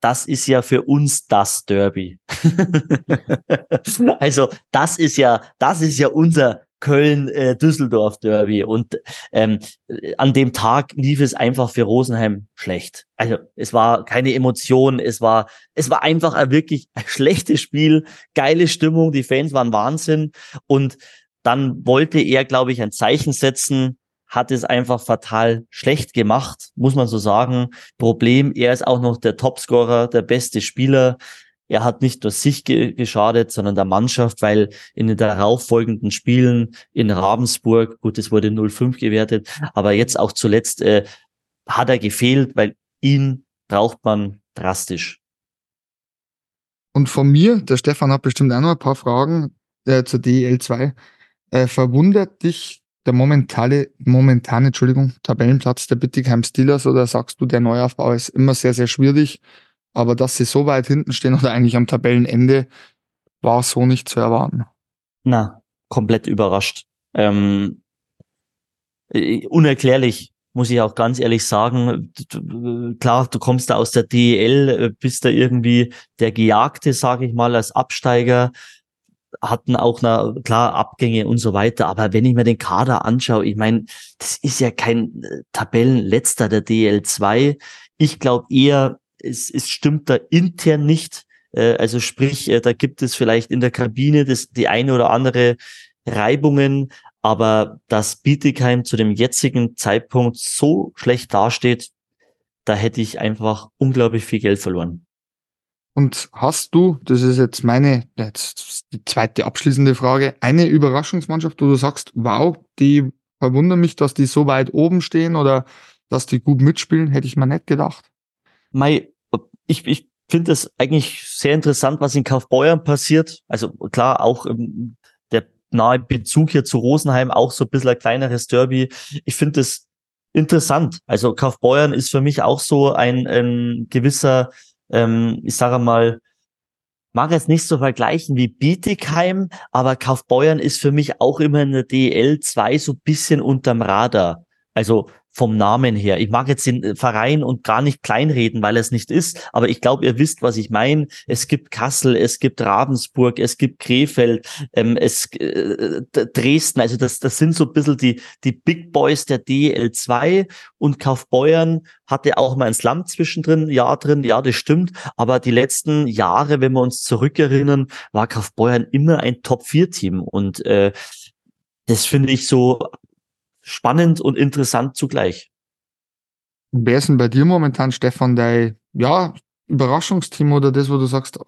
das ist ja für uns das Derby. also das ist ja, das ist ja unser Köln-Düsseldorf-Derby. Und ähm, an dem Tag lief es einfach für Rosenheim schlecht. Also es war keine Emotion, es war, es war einfach ein wirklich schlechtes Spiel, geile Stimmung, die Fans waren Wahnsinn. Und dann wollte er, glaube ich, ein Zeichen setzen, hat es einfach fatal schlecht gemacht, muss man so sagen. Problem, er ist auch noch der Topscorer, der beste Spieler. Er hat nicht nur sich ge geschadet, sondern der Mannschaft, weil in den darauffolgenden Spielen in Ravensburg, gut, es wurde 0-5 gewertet, aber jetzt auch zuletzt äh, hat er gefehlt, weil ihn braucht man drastisch. Und von mir, der Stefan hat bestimmt auch noch ein paar Fragen äh, zur DEL 2. Äh, verwundert dich der momentane, momentane, Entschuldigung, Tabellenplatz der Bittigheim Steelers oder sagst du, der Neuaufbau ist immer sehr, sehr schwierig, aber dass sie so weit hinten stehen oder eigentlich am Tabellenende, war so nicht zu erwarten. Na, komplett überrascht. Ähm, äh, unerklärlich, muss ich auch ganz ehrlich sagen. Klar, du kommst da aus der DEL, äh, bist da irgendwie der Gejagte, sage ich mal, als Absteiger hatten auch na, klar Abgänge und so weiter. Aber wenn ich mir den Kader anschaue, ich meine, das ist ja kein äh, Tabellenletzter der DL2. Ich glaube eher, es, es stimmt da intern nicht. Äh, also sprich, äh, da gibt es vielleicht in der Kabine das, die eine oder andere Reibungen, aber dass Bietigheim zu dem jetzigen Zeitpunkt so schlecht dasteht, da hätte ich einfach unglaublich viel Geld verloren. Und hast du, das ist jetzt meine, jetzt die zweite abschließende Frage, eine Überraschungsmannschaft, wo du sagst, wow, die verwundern mich, dass die so weit oben stehen oder dass die gut mitspielen, hätte ich mir nicht gedacht. Mai, ich, ich finde es eigentlich sehr interessant, was in Kaufbeuern passiert. Also klar, auch ähm, der nahe Bezug hier zu Rosenheim, auch so ein bisschen ein kleineres Derby. Ich finde es interessant. Also Kaufbeuern ist für mich auch so ein, ein gewisser ähm, ich sage mal, mag jetzt nicht so vergleichen wie Bietigheim, aber Kaufbeuern ist für mich auch immer in der DL 2 so bisschen unterm Radar. Also vom Namen her. Ich mag jetzt den äh, Verein und gar nicht kleinreden, weil es nicht ist, aber ich glaube, ihr wisst, was ich meine. Es gibt Kassel, es gibt Ravensburg, es gibt Krefeld, ähm, es äh, Dresden, also das, das sind so ein bisschen die, die Big Boys der DL2 und Kaufbeuern hatte auch mal ein Slum zwischendrin, ja drin, ja, das stimmt, aber die letzten Jahre, wenn wir uns zurückerinnern, war Kaufbeuern immer ein Top-4-Team und äh, das finde ich so spannend und interessant zugleich. Wer ist denn bei dir momentan, Stefan, dein ja, Überraschungsteam oder das, wo du sagst,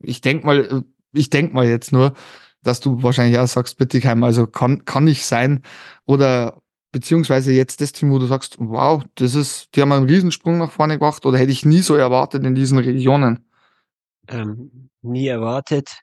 ich denk mal, ich denk mal jetzt nur, dass du wahrscheinlich auch sagst, Bittigheim, also kann, kann nicht sein. Oder beziehungsweise jetzt das Team, wo du sagst, wow, das ist, die haben einen Riesensprung nach vorne gemacht oder hätte ich nie so erwartet in diesen Regionen? Ähm, nie erwartet.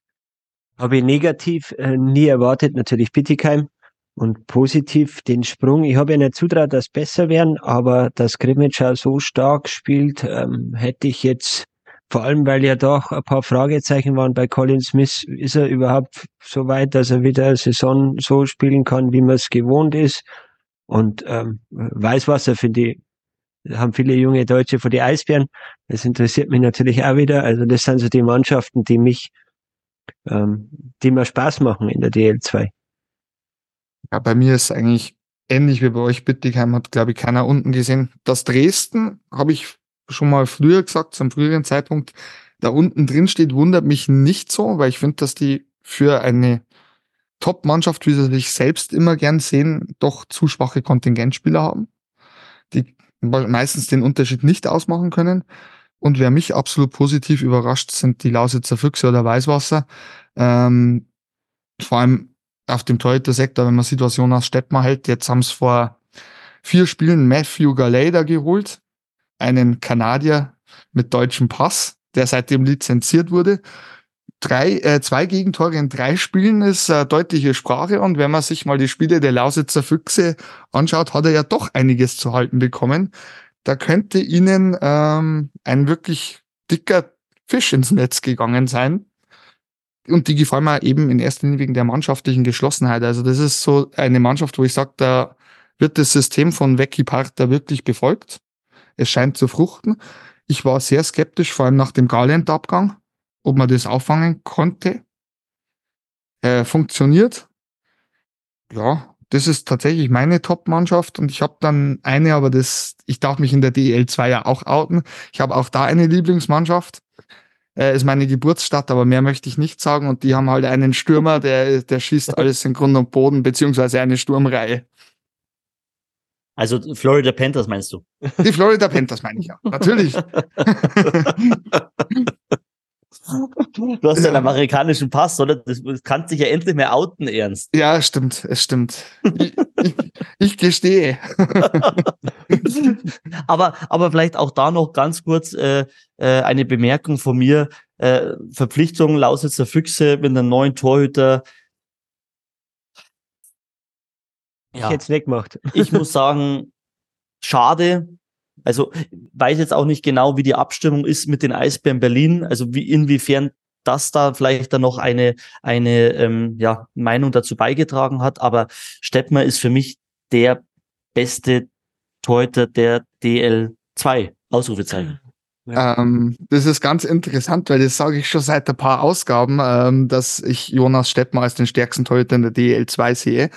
Habe ich negativ äh, nie erwartet, natürlich Bittigheim. Und positiv den Sprung, ich habe ja nicht zutraut, dass besser werden, aber dass Grimmitschau so stark spielt, ähm, hätte ich jetzt, vor allem weil ja doch ein paar Fragezeichen waren bei Colin Smith, ist er überhaupt so weit, dass er wieder Saison so spielen kann, wie man es gewohnt ist. Und ähm, Weißwasser, finde ich, haben viele junge Deutsche vor die Eisbären. Das interessiert mich natürlich auch wieder. Also das sind so die Mannschaften, die mich, ähm, die mir Spaß machen in der DL2. Ja, bei mir ist eigentlich ähnlich wie bei euch. Bittigheim hat, glaube ich, keiner unten gesehen. Das Dresden, habe ich schon mal früher gesagt, zum früheren Zeitpunkt, da unten drin steht, wundert mich nicht so, weil ich finde, dass die für eine Top-Mannschaft, wie sie sich selbst immer gern sehen, doch zu schwache Kontingentspieler haben, die meistens den Unterschied nicht ausmachen können. Und wer mich absolut positiv überrascht, sind die Lausitzer Füchse oder Weißwasser. Ähm, vor allem auf dem Torhüter-Sektor, wenn man sieht, was Jonas hält. Jetzt haben es vor vier Spielen Matthew Galeda geholt, einen Kanadier mit deutschem Pass, der seitdem lizenziert wurde. Drei, äh, zwei Gegentore in drei Spielen ist äh, deutliche Sprache und wenn man sich mal die Spiele der Lausitzer Füchse anschaut, hat er ja doch einiges zu halten bekommen. Da könnte ihnen ähm, ein wirklich dicker Fisch ins Netz gegangen sein und die gefallen mir eben in erster Linie wegen der mannschaftlichen Geschlossenheit. Also das ist so eine Mannschaft, wo ich sage, da wird das System von Becky Parter wirklich befolgt. Es scheint zu fruchten. Ich war sehr skeptisch, vor allem nach dem Garland-Abgang, ob man das auffangen konnte. Äh, funktioniert. Ja, das ist tatsächlich meine Top-Mannschaft und ich habe dann eine, aber das, ich darf mich in der DL 2 ja auch outen. Ich habe auch da eine Lieblingsmannschaft äh, ist meine Geburtsstadt, aber mehr möchte ich nicht sagen. Und die haben halt einen Stürmer, der, der schießt alles in Grund und Boden, beziehungsweise eine Sturmreihe. Also Florida Panthers meinst du? Die Florida Panthers meine ich ja. Natürlich. Du hast ja einen amerikanischen Pass, oder? Das, das kannst dich ja endlich mehr outen, Ernst. Ja, stimmt, es stimmt. Ich, ich, ich gestehe. aber, aber vielleicht auch da noch ganz kurz äh, äh, eine Bemerkung von mir. Äh, Verpflichtung Lausitzer Füchse mit einem neuen Torhüter. Ja. Ich hätte es weggemacht. Ich muss sagen, schade, also weiß jetzt auch nicht genau, wie die Abstimmung ist mit den Eisbären Berlin, also wie inwiefern das da vielleicht dann noch eine, eine ähm, ja, Meinung dazu beigetragen hat. Aber Steppmer ist für mich der beste Torhüter der DL2. Ausrufezeichen. Ja. Ähm, das ist ganz interessant, weil das sage ich schon seit ein paar Ausgaben, ähm, dass ich Jonas Steppmer als den stärksten Torhüter in der DL2 sehe.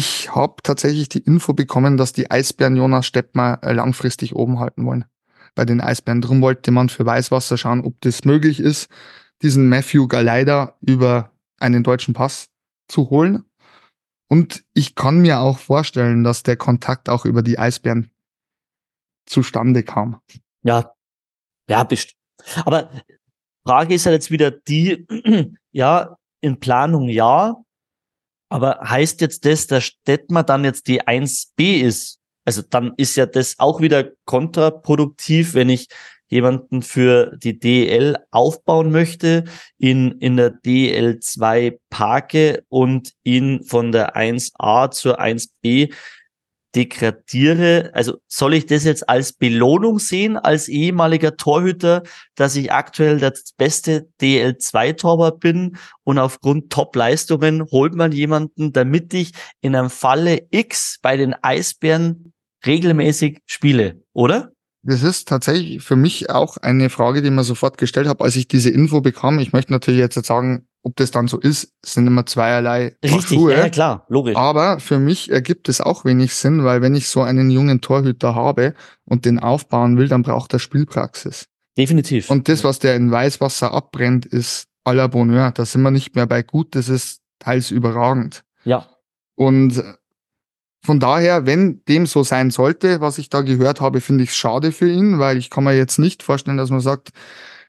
Ich habe tatsächlich die Info bekommen, dass die Eisbären Jonas Steppmer äh, langfristig oben halten wollen. Bei den Eisbären. Drum wollte man für Weißwasser schauen, ob das möglich ist, diesen Matthew Galeida über einen deutschen Pass zu holen. Und ich kann mir auch vorstellen, dass der Kontakt auch über die Eisbären zustande kam. Ja, ja, bestimmt. Aber Frage ist ja jetzt wieder die, ja, in Planung ja, aber heißt jetzt das, dass Stettmer dann jetzt die 1b ist? Also dann ist ja das auch wieder kontraproduktiv, wenn ich jemanden für die DL aufbauen möchte, ihn in der DL2 parke und ihn von der 1a zur 1b degradiere. Also soll ich das jetzt als Belohnung sehen, als ehemaliger Torhüter, dass ich aktuell das beste DL2-Torwart bin und aufgrund Top-Leistungen holt man jemanden, damit ich in einem Falle X bei den Eisbären regelmäßig spiele, oder? Das ist tatsächlich für mich auch eine Frage, die mir sofort gestellt habe, als ich diese Info bekam. Ich möchte natürlich jetzt sagen, ob das dann so ist, sind immer zweierlei Richtig, Schuhe. ja klar, logisch. Aber für mich ergibt es auch wenig Sinn, weil wenn ich so einen jungen Torhüter habe und den aufbauen will, dann braucht er Spielpraxis. Definitiv. Und das, was der in Weißwasser abbrennt, ist à la Bonheur. Da sind wir nicht mehr bei gut, das ist teils überragend. Ja. Und von daher, wenn dem so sein sollte, was ich da gehört habe, finde ich es schade für ihn, weil ich kann mir jetzt nicht vorstellen, dass man sagt,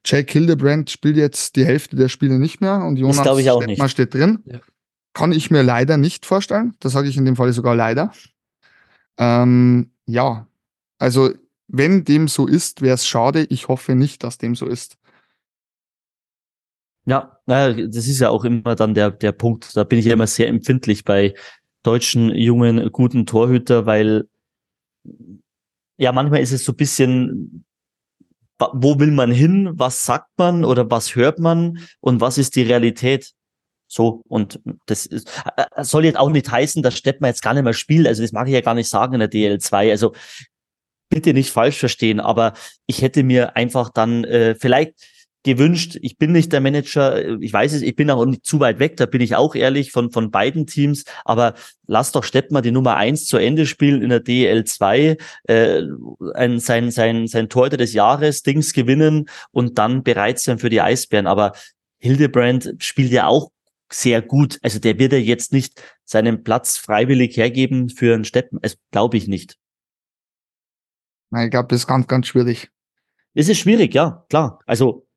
Jake Hildebrand spielt jetzt die Hälfte der Spiele nicht mehr und Jonas Stettmann steht drin. Ja. Kann ich mir leider nicht vorstellen. Das sage ich in dem Fall sogar leider. Ähm, ja, also wenn dem so ist, wäre es schade. Ich hoffe nicht, dass dem so ist. Ja, naja, das ist ja auch immer dann der, der Punkt. Da bin ich ja immer sehr empfindlich bei deutschen jungen, guten Torhüter, weil ja, manchmal ist es so ein bisschen, wo will man hin, was sagt man oder was hört man und was ist die Realität? So, und das ist, äh, soll jetzt auch nicht heißen, dass Steppmann jetzt gar nicht mehr spielt. Also das mag ich ja gar nicht sagen in der DL2. Also bitte nicht falsch verstehen, aber ich hätte mir einfach dann äh, vielleicht gewünscht. Ich bin nicht der Manager, ich weiß es, ich bin auch nicht zu weit weg, da bin ich auch ehrlich von, von beiden Teams, aber lass doch Steppmer die Nummer eins zu Ende spielen in der DL2, äh, ein, sein, sein, sein Torhüter des Jahres, Dings gewinnen und dann bereit sein für die Eisbären. Aber Hildebrand spielt ja auch sehr gut. Also der wird ja jetzt nicht seinen Platz freiwillig hergeben für einen Steppen. Das glaube ich nicht. Ich glaube, das ist ganz, ganz schwierig. Es ist schwierig, ja, klar. Also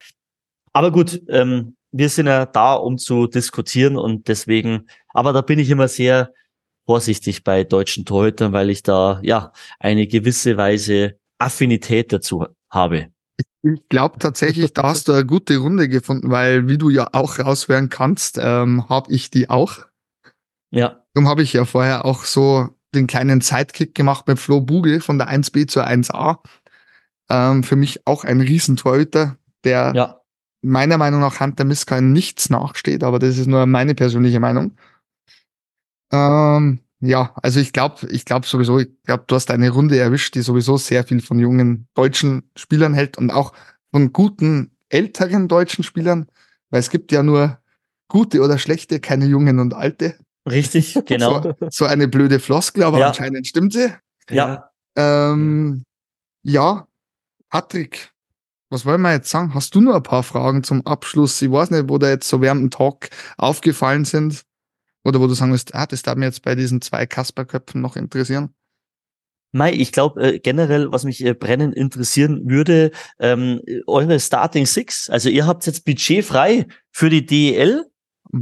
aber gut, ähm, wir sind ja da, um zu diskutieren und deswegen, aber da bin ich immer sehr vorsichtig bei deutschen Torhütern, weil ich da ja eine gewisse Weise Affinität dazu habe. Ich glaube tatsächlich, da hast du eine gute Runde gefunden, weil wie du ja auch raushören kannst, ähm, habe ich die auch. Ja. Darum habe ich ja vorher auch so den kleinen Sidekick gemacht mit Flo Bugel von der 1B zur 1A. Ähm, für mich auch ein Riesentorhüter, der ja meiner Meinung nach Hunter Miska nichts nachsteht, aber das ist nur meine persönliche Meinung. Ähm, ja, also ich glaube, ich glaube sowieso, ich glaube, du hast eine Runde erwischt, die sowieso sehr viel von jungen deutschen Spielern hält und auch von guten älteren deutschen Spielern, weil es gibt ja nur gute oder schlechte, keine jungen und alte. Richtig, genau. So, so eine blöde Floskel, aber ja. anscheinend stimmt sie. Ja. Ähm, ja, Patrick, was wollen wir jetzt sagen? Hast du nur ein paar Fragen zum Abschluss? Ich weiß nicht, wo da jetzt so während dem Talk aufgefallen sind. Oder wo du sagen wirst, ah, das darf mir jetzt bei diesen zwei Kasperköpfen noch interessieren. Mai, ich glaube äh, generell, was mich äh, brennend interessieren würde, ähm, eure Starting Six. Also ihr habt jetzt Budget frei für die DEL.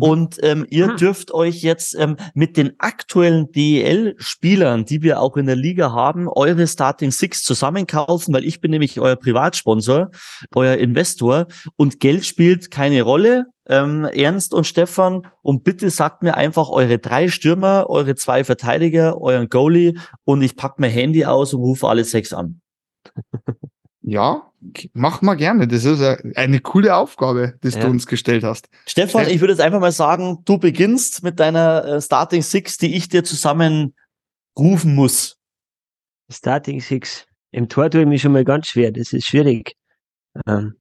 Und ähm, ihr hm. dürft euch jetzt ähm, mit den aktuellen DEL-Spielern, die wir auch in der Liga haben, eure Starting Six zusammenkaufen, weil ich bin nämlich euer Privatsponsor, euer Investor und Geld spielt keine Rolle. Ähm, Ernst und Stefan, und bitte sagt mir einfach eure drei Stürmer, eure zwei Verteidiger, euren Goalie und ich pack mein Handy aus und rufe alle sechs an. Ja, mach mal gerne. Das ist eine coole Aufgabe, die ja. du uns gestellt hast. Stefan, ich würde jetzt einfach mal sagen, du beginnst mit deiner äh, Starting Six, die ich dir zusammen rufen muss. Starting Six. Im Tor tue ich mich schon mal ganz schwer. Das ist schwierig. Ähm,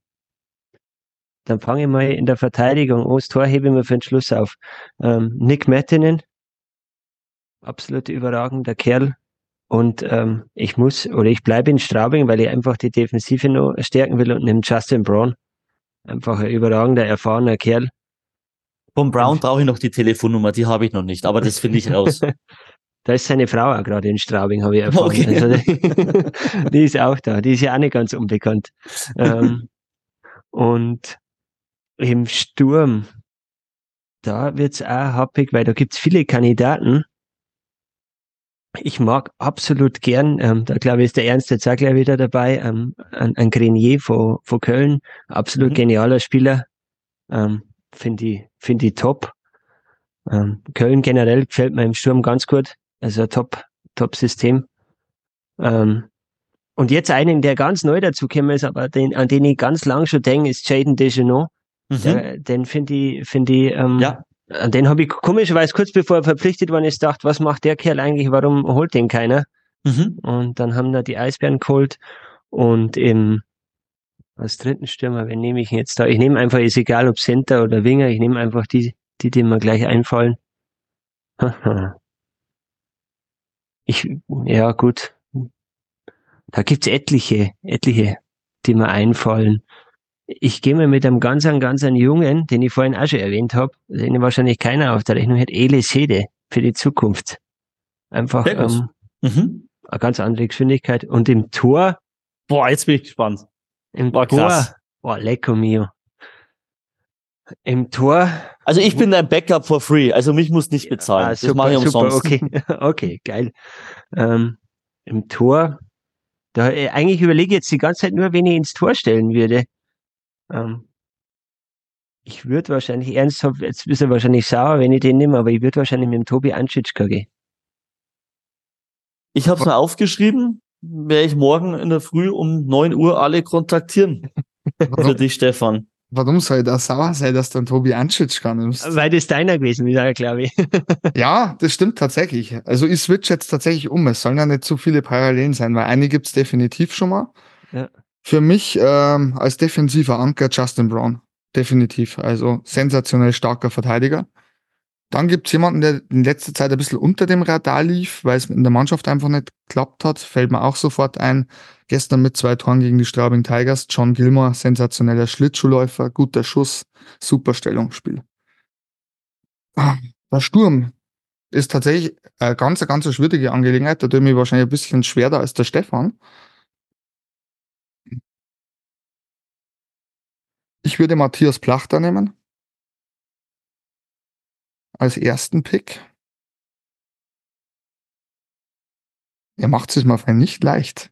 dann fange ich mal in der Verteidigung an. Das Tor hebe ich mir für den Schluss auf. Ähm, Nick Mettinen. Absolut überragender Kerl. Und ähm, ich muss oder ich bleibe in Straubing, weil ich einfach die Defensive noch stärken will und nehme Justin Brown. Einfach ein überragender, erfahrener Kerl. Vom Brown brauche ich noch die Telefonnummer, die habe ich noch nicht, aber das finde ich raus. da ist seine Frau auch gerade in Straubing, habe ich erfahren. Okay. Also, die, die, ist auch da, die ist ja auch nicht ganz unbekannt. ähm, und im Sturm, da wird's auch happig, weil da gibt's viele Kandidaten ich mag absolut gern, ähm, da glaube ich ist der Ernst jetzt auch gleich wieder dabei, ähm, ein, ein Grenier von, von Köln, absolut mhm. genialer Spieler, ähm, finde ich, finde ich top. Ähm, Köln generell gefällt mir im Sturm ganz gut, also top, top System. Ähm, und jetzt einen, der ganz neu dazu gekommen ist, aber den, an den ich ganz lang schon denke, ist Jaden Deschenaux. Mhm. den finde ich, finde ich, ähm, ja. An den habe ich komischerweise kurz bevor er verpflichtet worden ist, gedacht, was macht der Kerl eigentlich, warum holt den keiner? Mhm. Und dann haben da die Eisbären geholt und im als dritten Stürmer, wen nehme ich jetzt da? Ich nehme einfach, ist egal ob Center oder Winger, ich nehme einfach die, die, die mir gleich einfallen. Ich, ja gut. Da gibt's etliche, etliche, die mir einfallen ich gehe mal mit einem ganz, ganz Jungen, den ich vorhin auch schon erwähnt habe, den wahrscheinlich keiner auf der Rechnung hat, Ele Sede für die Zukunft. Einfach ähm, mhm. eine ganz andere Geschwindigkeit. Und im Tor. Boah, jetzt bin ich gespannt. Im boah, Tor. Krass. Boah, lecco mio. Im Tor. Also ich bin dein Backup for free, also mich muss nicht bezahlen. Ah, super, das mache ich umsonst. Okay, okay, geil. Ähm, Im Tor, da äh, eigentlich überlege ich jetzt die ganze Zeit nur, wen ich ins Tor stellen würde. Ähm, ich würde wahrscheinlich ernsthaft, jetzt ist er wahrscheinlich sauer, wenn ich den nehme, aber ich würde wahrscheinlich mit dem Tobi Anschitschka gehen. Ich habe es mir aufgeschrieben, werde ich morgen in der Früh um neun Uhr alle kontaktieren. Für dich, Stefan. Warum soll das sauer sein, dass du einen Tobi Anschitschka nimmst? Weil das deiner gewesen ist, glaube ich. ja, das stimmt tatsächlich. Also ich switch jetzt tatsächlich um. Es sollen ja nicht zu viele Parallelen sein, weil eine gibt's definitiv schon mal. Ja. Für mich ähm, als defensiver Anker Justin Brown. Definitiv. Also sensationell starker Verteidiger. Dann gibt's jemanden, der in letzter Zeit ein bisschen unter dem Radar lief, weil es in der Mannschaft einfach nicht geklappt hat. Fällt mir auch sofort ein. Gestern mit zwei Toren gegen die Straubing Tigers. John Gilmore, sensationeller Schlittschuhläufer, guter Schuss, super Stellungsspiel. Ah, der Sturm ist tatsächlich eine ganz, ganz schwierige Angelegenheit. Da tue ich mich wahrscheinlich ein bisschen schwerer als der Stefan. Ich würde Matthias Plachter nehmen. Als ersten Pick. Er macht es mir nicht leicht.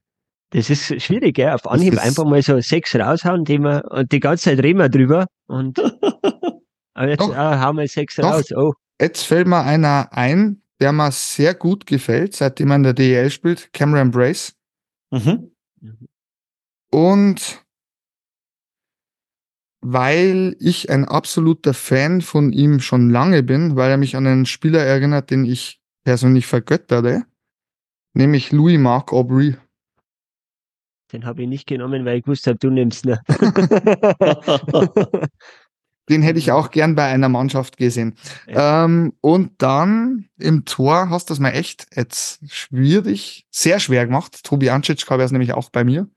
Das ist schwierig, gell? Auf Anhieb einfach mal so sechs raushauen, die wir, und die ganze Zeit reden wir drüber. Und aber jetzt doch, ah, hauen wir sechs doch, raus. Oh. Jetzt fällt mir einer ein, der mir sehr gut gefällt, seitdem er in der DEL spielt, Cameron Brace. Mhm. Und weil ich ein absoluter Fan von ihm schon lange bin, weil er mich an einen Spieler erinnert, den ich persönlich vergöttere, nämlich Louis Mark Aubry. Den habe ich nicht genommen, weil ich wusste, du nimmst ne. Den hätte ich auch gern bei einer Mannschaft gesehen. Ja. Ähm, und dann im Tor hast du das mal echt jetzt schwierig, sehr schwer gemacht. Tobi Ancic wäre es nämlich auch bei mir.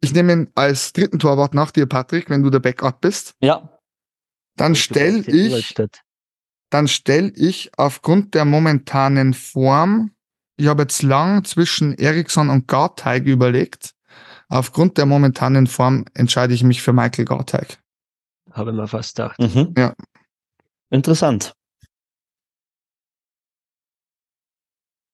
Ich nehme ihn als dritten Torwart nach dir, Patrick, wenn du der Backup bist. Ja. Dann stell ich, dann stell ich aufgrund der momentanen Form ich habe jetzt lang zwischen Eriksson und Garteig überlegt. Aufgrund der momentanen Form entscheide ich mich für Michael Garteig. Habe ich mir fast gedacht. Mhm. Ja. Interessant.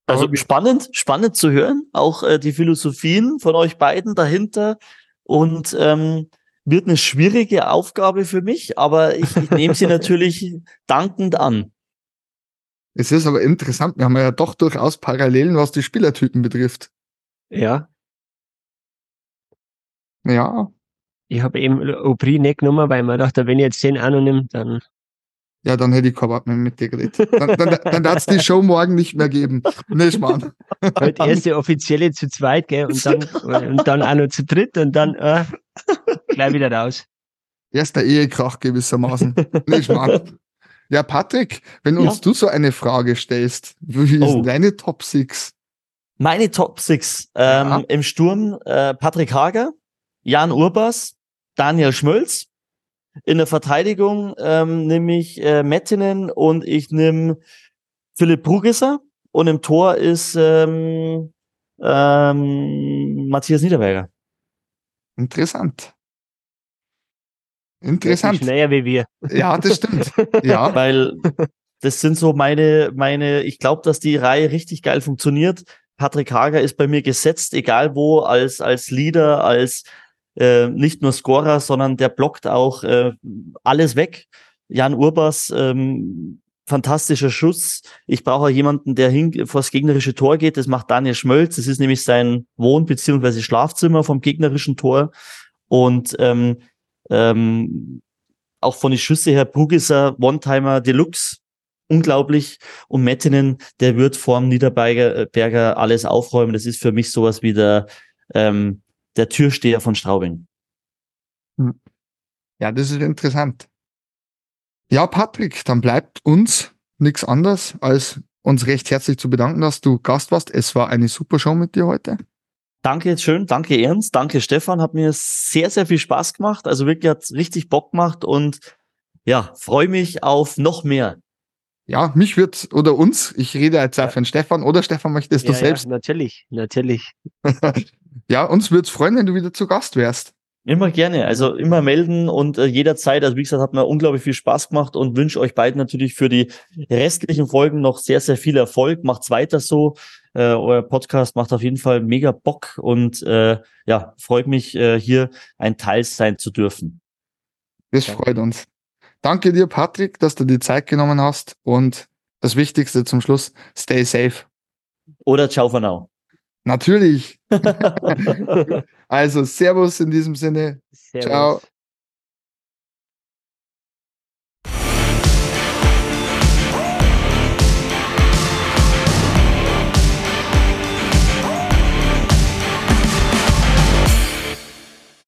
Also spannend, spannend zu hören, auch äh, die Philosophien von euch beiden dahinter. Und ähm, wird eine schwierige Aufgabe für mich, aber ich, ich nehme sie natürlich dankend an. Es ist aber interessant, wir haben ja doch durchaus Parallelen, was die Spielertypen betrifft. Ja, Ja, ich habe eben Aubry nicht genommen, weil mir dachte, wenn ich jetzt den auch noch nehme, dann ja, dann hätte ich kein Wort mehr mit dir geredet. Dann, dann, dann darf es die Show morgen nicht mehr geben. Nicht, Mann. halt erste offizielle zu zweit, gell, und dann, und dann auch noch zu dritt und dann äh, gleich wieder raus. Erster Ehekrach gewissermaßen. Nicht, Mann. Ja, Patrick, wenn uns Ja. du so eine Frage stellst, wie ist Oh. denn deine Top 6? Meine Top Six ähm, Ja. im Sturm äh, Patrick Hager, Jan Urbas, Daniel Schmölz. In der Verteidigung ähm, nehme ich äh, Mettinen und ich nehme Philipp Brugisser. Und im Tor ist ähm, ähm, Matthias Niederberger. Interessant. Interessant. schneller wie wir. Ja, das stimmt. Ja, Weil das sind so meine, meine, ich glaube, dass die Reihe richtig geil funktioniert. Patrick Hager ist bei mir gesetzt, egal wo, als, als Leader, als äh, nicht nur Scorer, sondern der blockt auch äh, alles weg. Jan Urbas, ähm, fantastischer Schuss. Ich brauche jemanden, der hin vors gegnerische Tor geht. Das macht Daniel Schmölz. Das ist nämlich sein Wohn- bzw. Schlafzimmer vom gegnerischen Tor. Und ähm, ähm, auch von den Schüsse her, Brugisser, One-Timer Deluxe, unglaublich. Und Mettinen, der wird vorm Niederberger äh, alles aufräumen. Das ist für mich sowas wie der, ähm, der Türsteher von Straubing. ja, das ist interessant. Ja, Patrick, dann bleibt uns nichts anderes, als uns recht herzlich zu bedanken, dass du Gast warst. Es war eine super Show mit dir heute. Danke schön, danke Ernst, danke Stefan, hat mir sehr, sehr viel Spaß gemacht. Also wirklich hat richtig Bock gemacht und ja, freue mich auf noch mehr. Ja, mich wird oder uns, ich rede jetzt für den Stefan oder Stefan möchtest du Ja, selbst. ja, natürlich, natürlich. Ja, uns wird's freuen, wenn du wieder zu Gast wärst. Immer gerne, also immer melden und äh, jederzeit. Also wie gesagt, hat mir unglaublich viel Spaß gemacht und wünsche euch beiden natürlich für die restlichen Folgen noch sehr, sehr viel Erfolg. Macht's weiter so. Äh, euer Podcast macht auf jeden Fall mega Bock und äh, ja, freut mich, äh, hier ein Teil sein zu dürfen. Das Ja. freut uns. Danke dir, Patrick, dass du die Zeit genommen hast und das Wichtigste zum Schluss, stay safe. Oder ciao for now. Natürlich. Also, Servus in diesem Sinne. Servus. Ciao.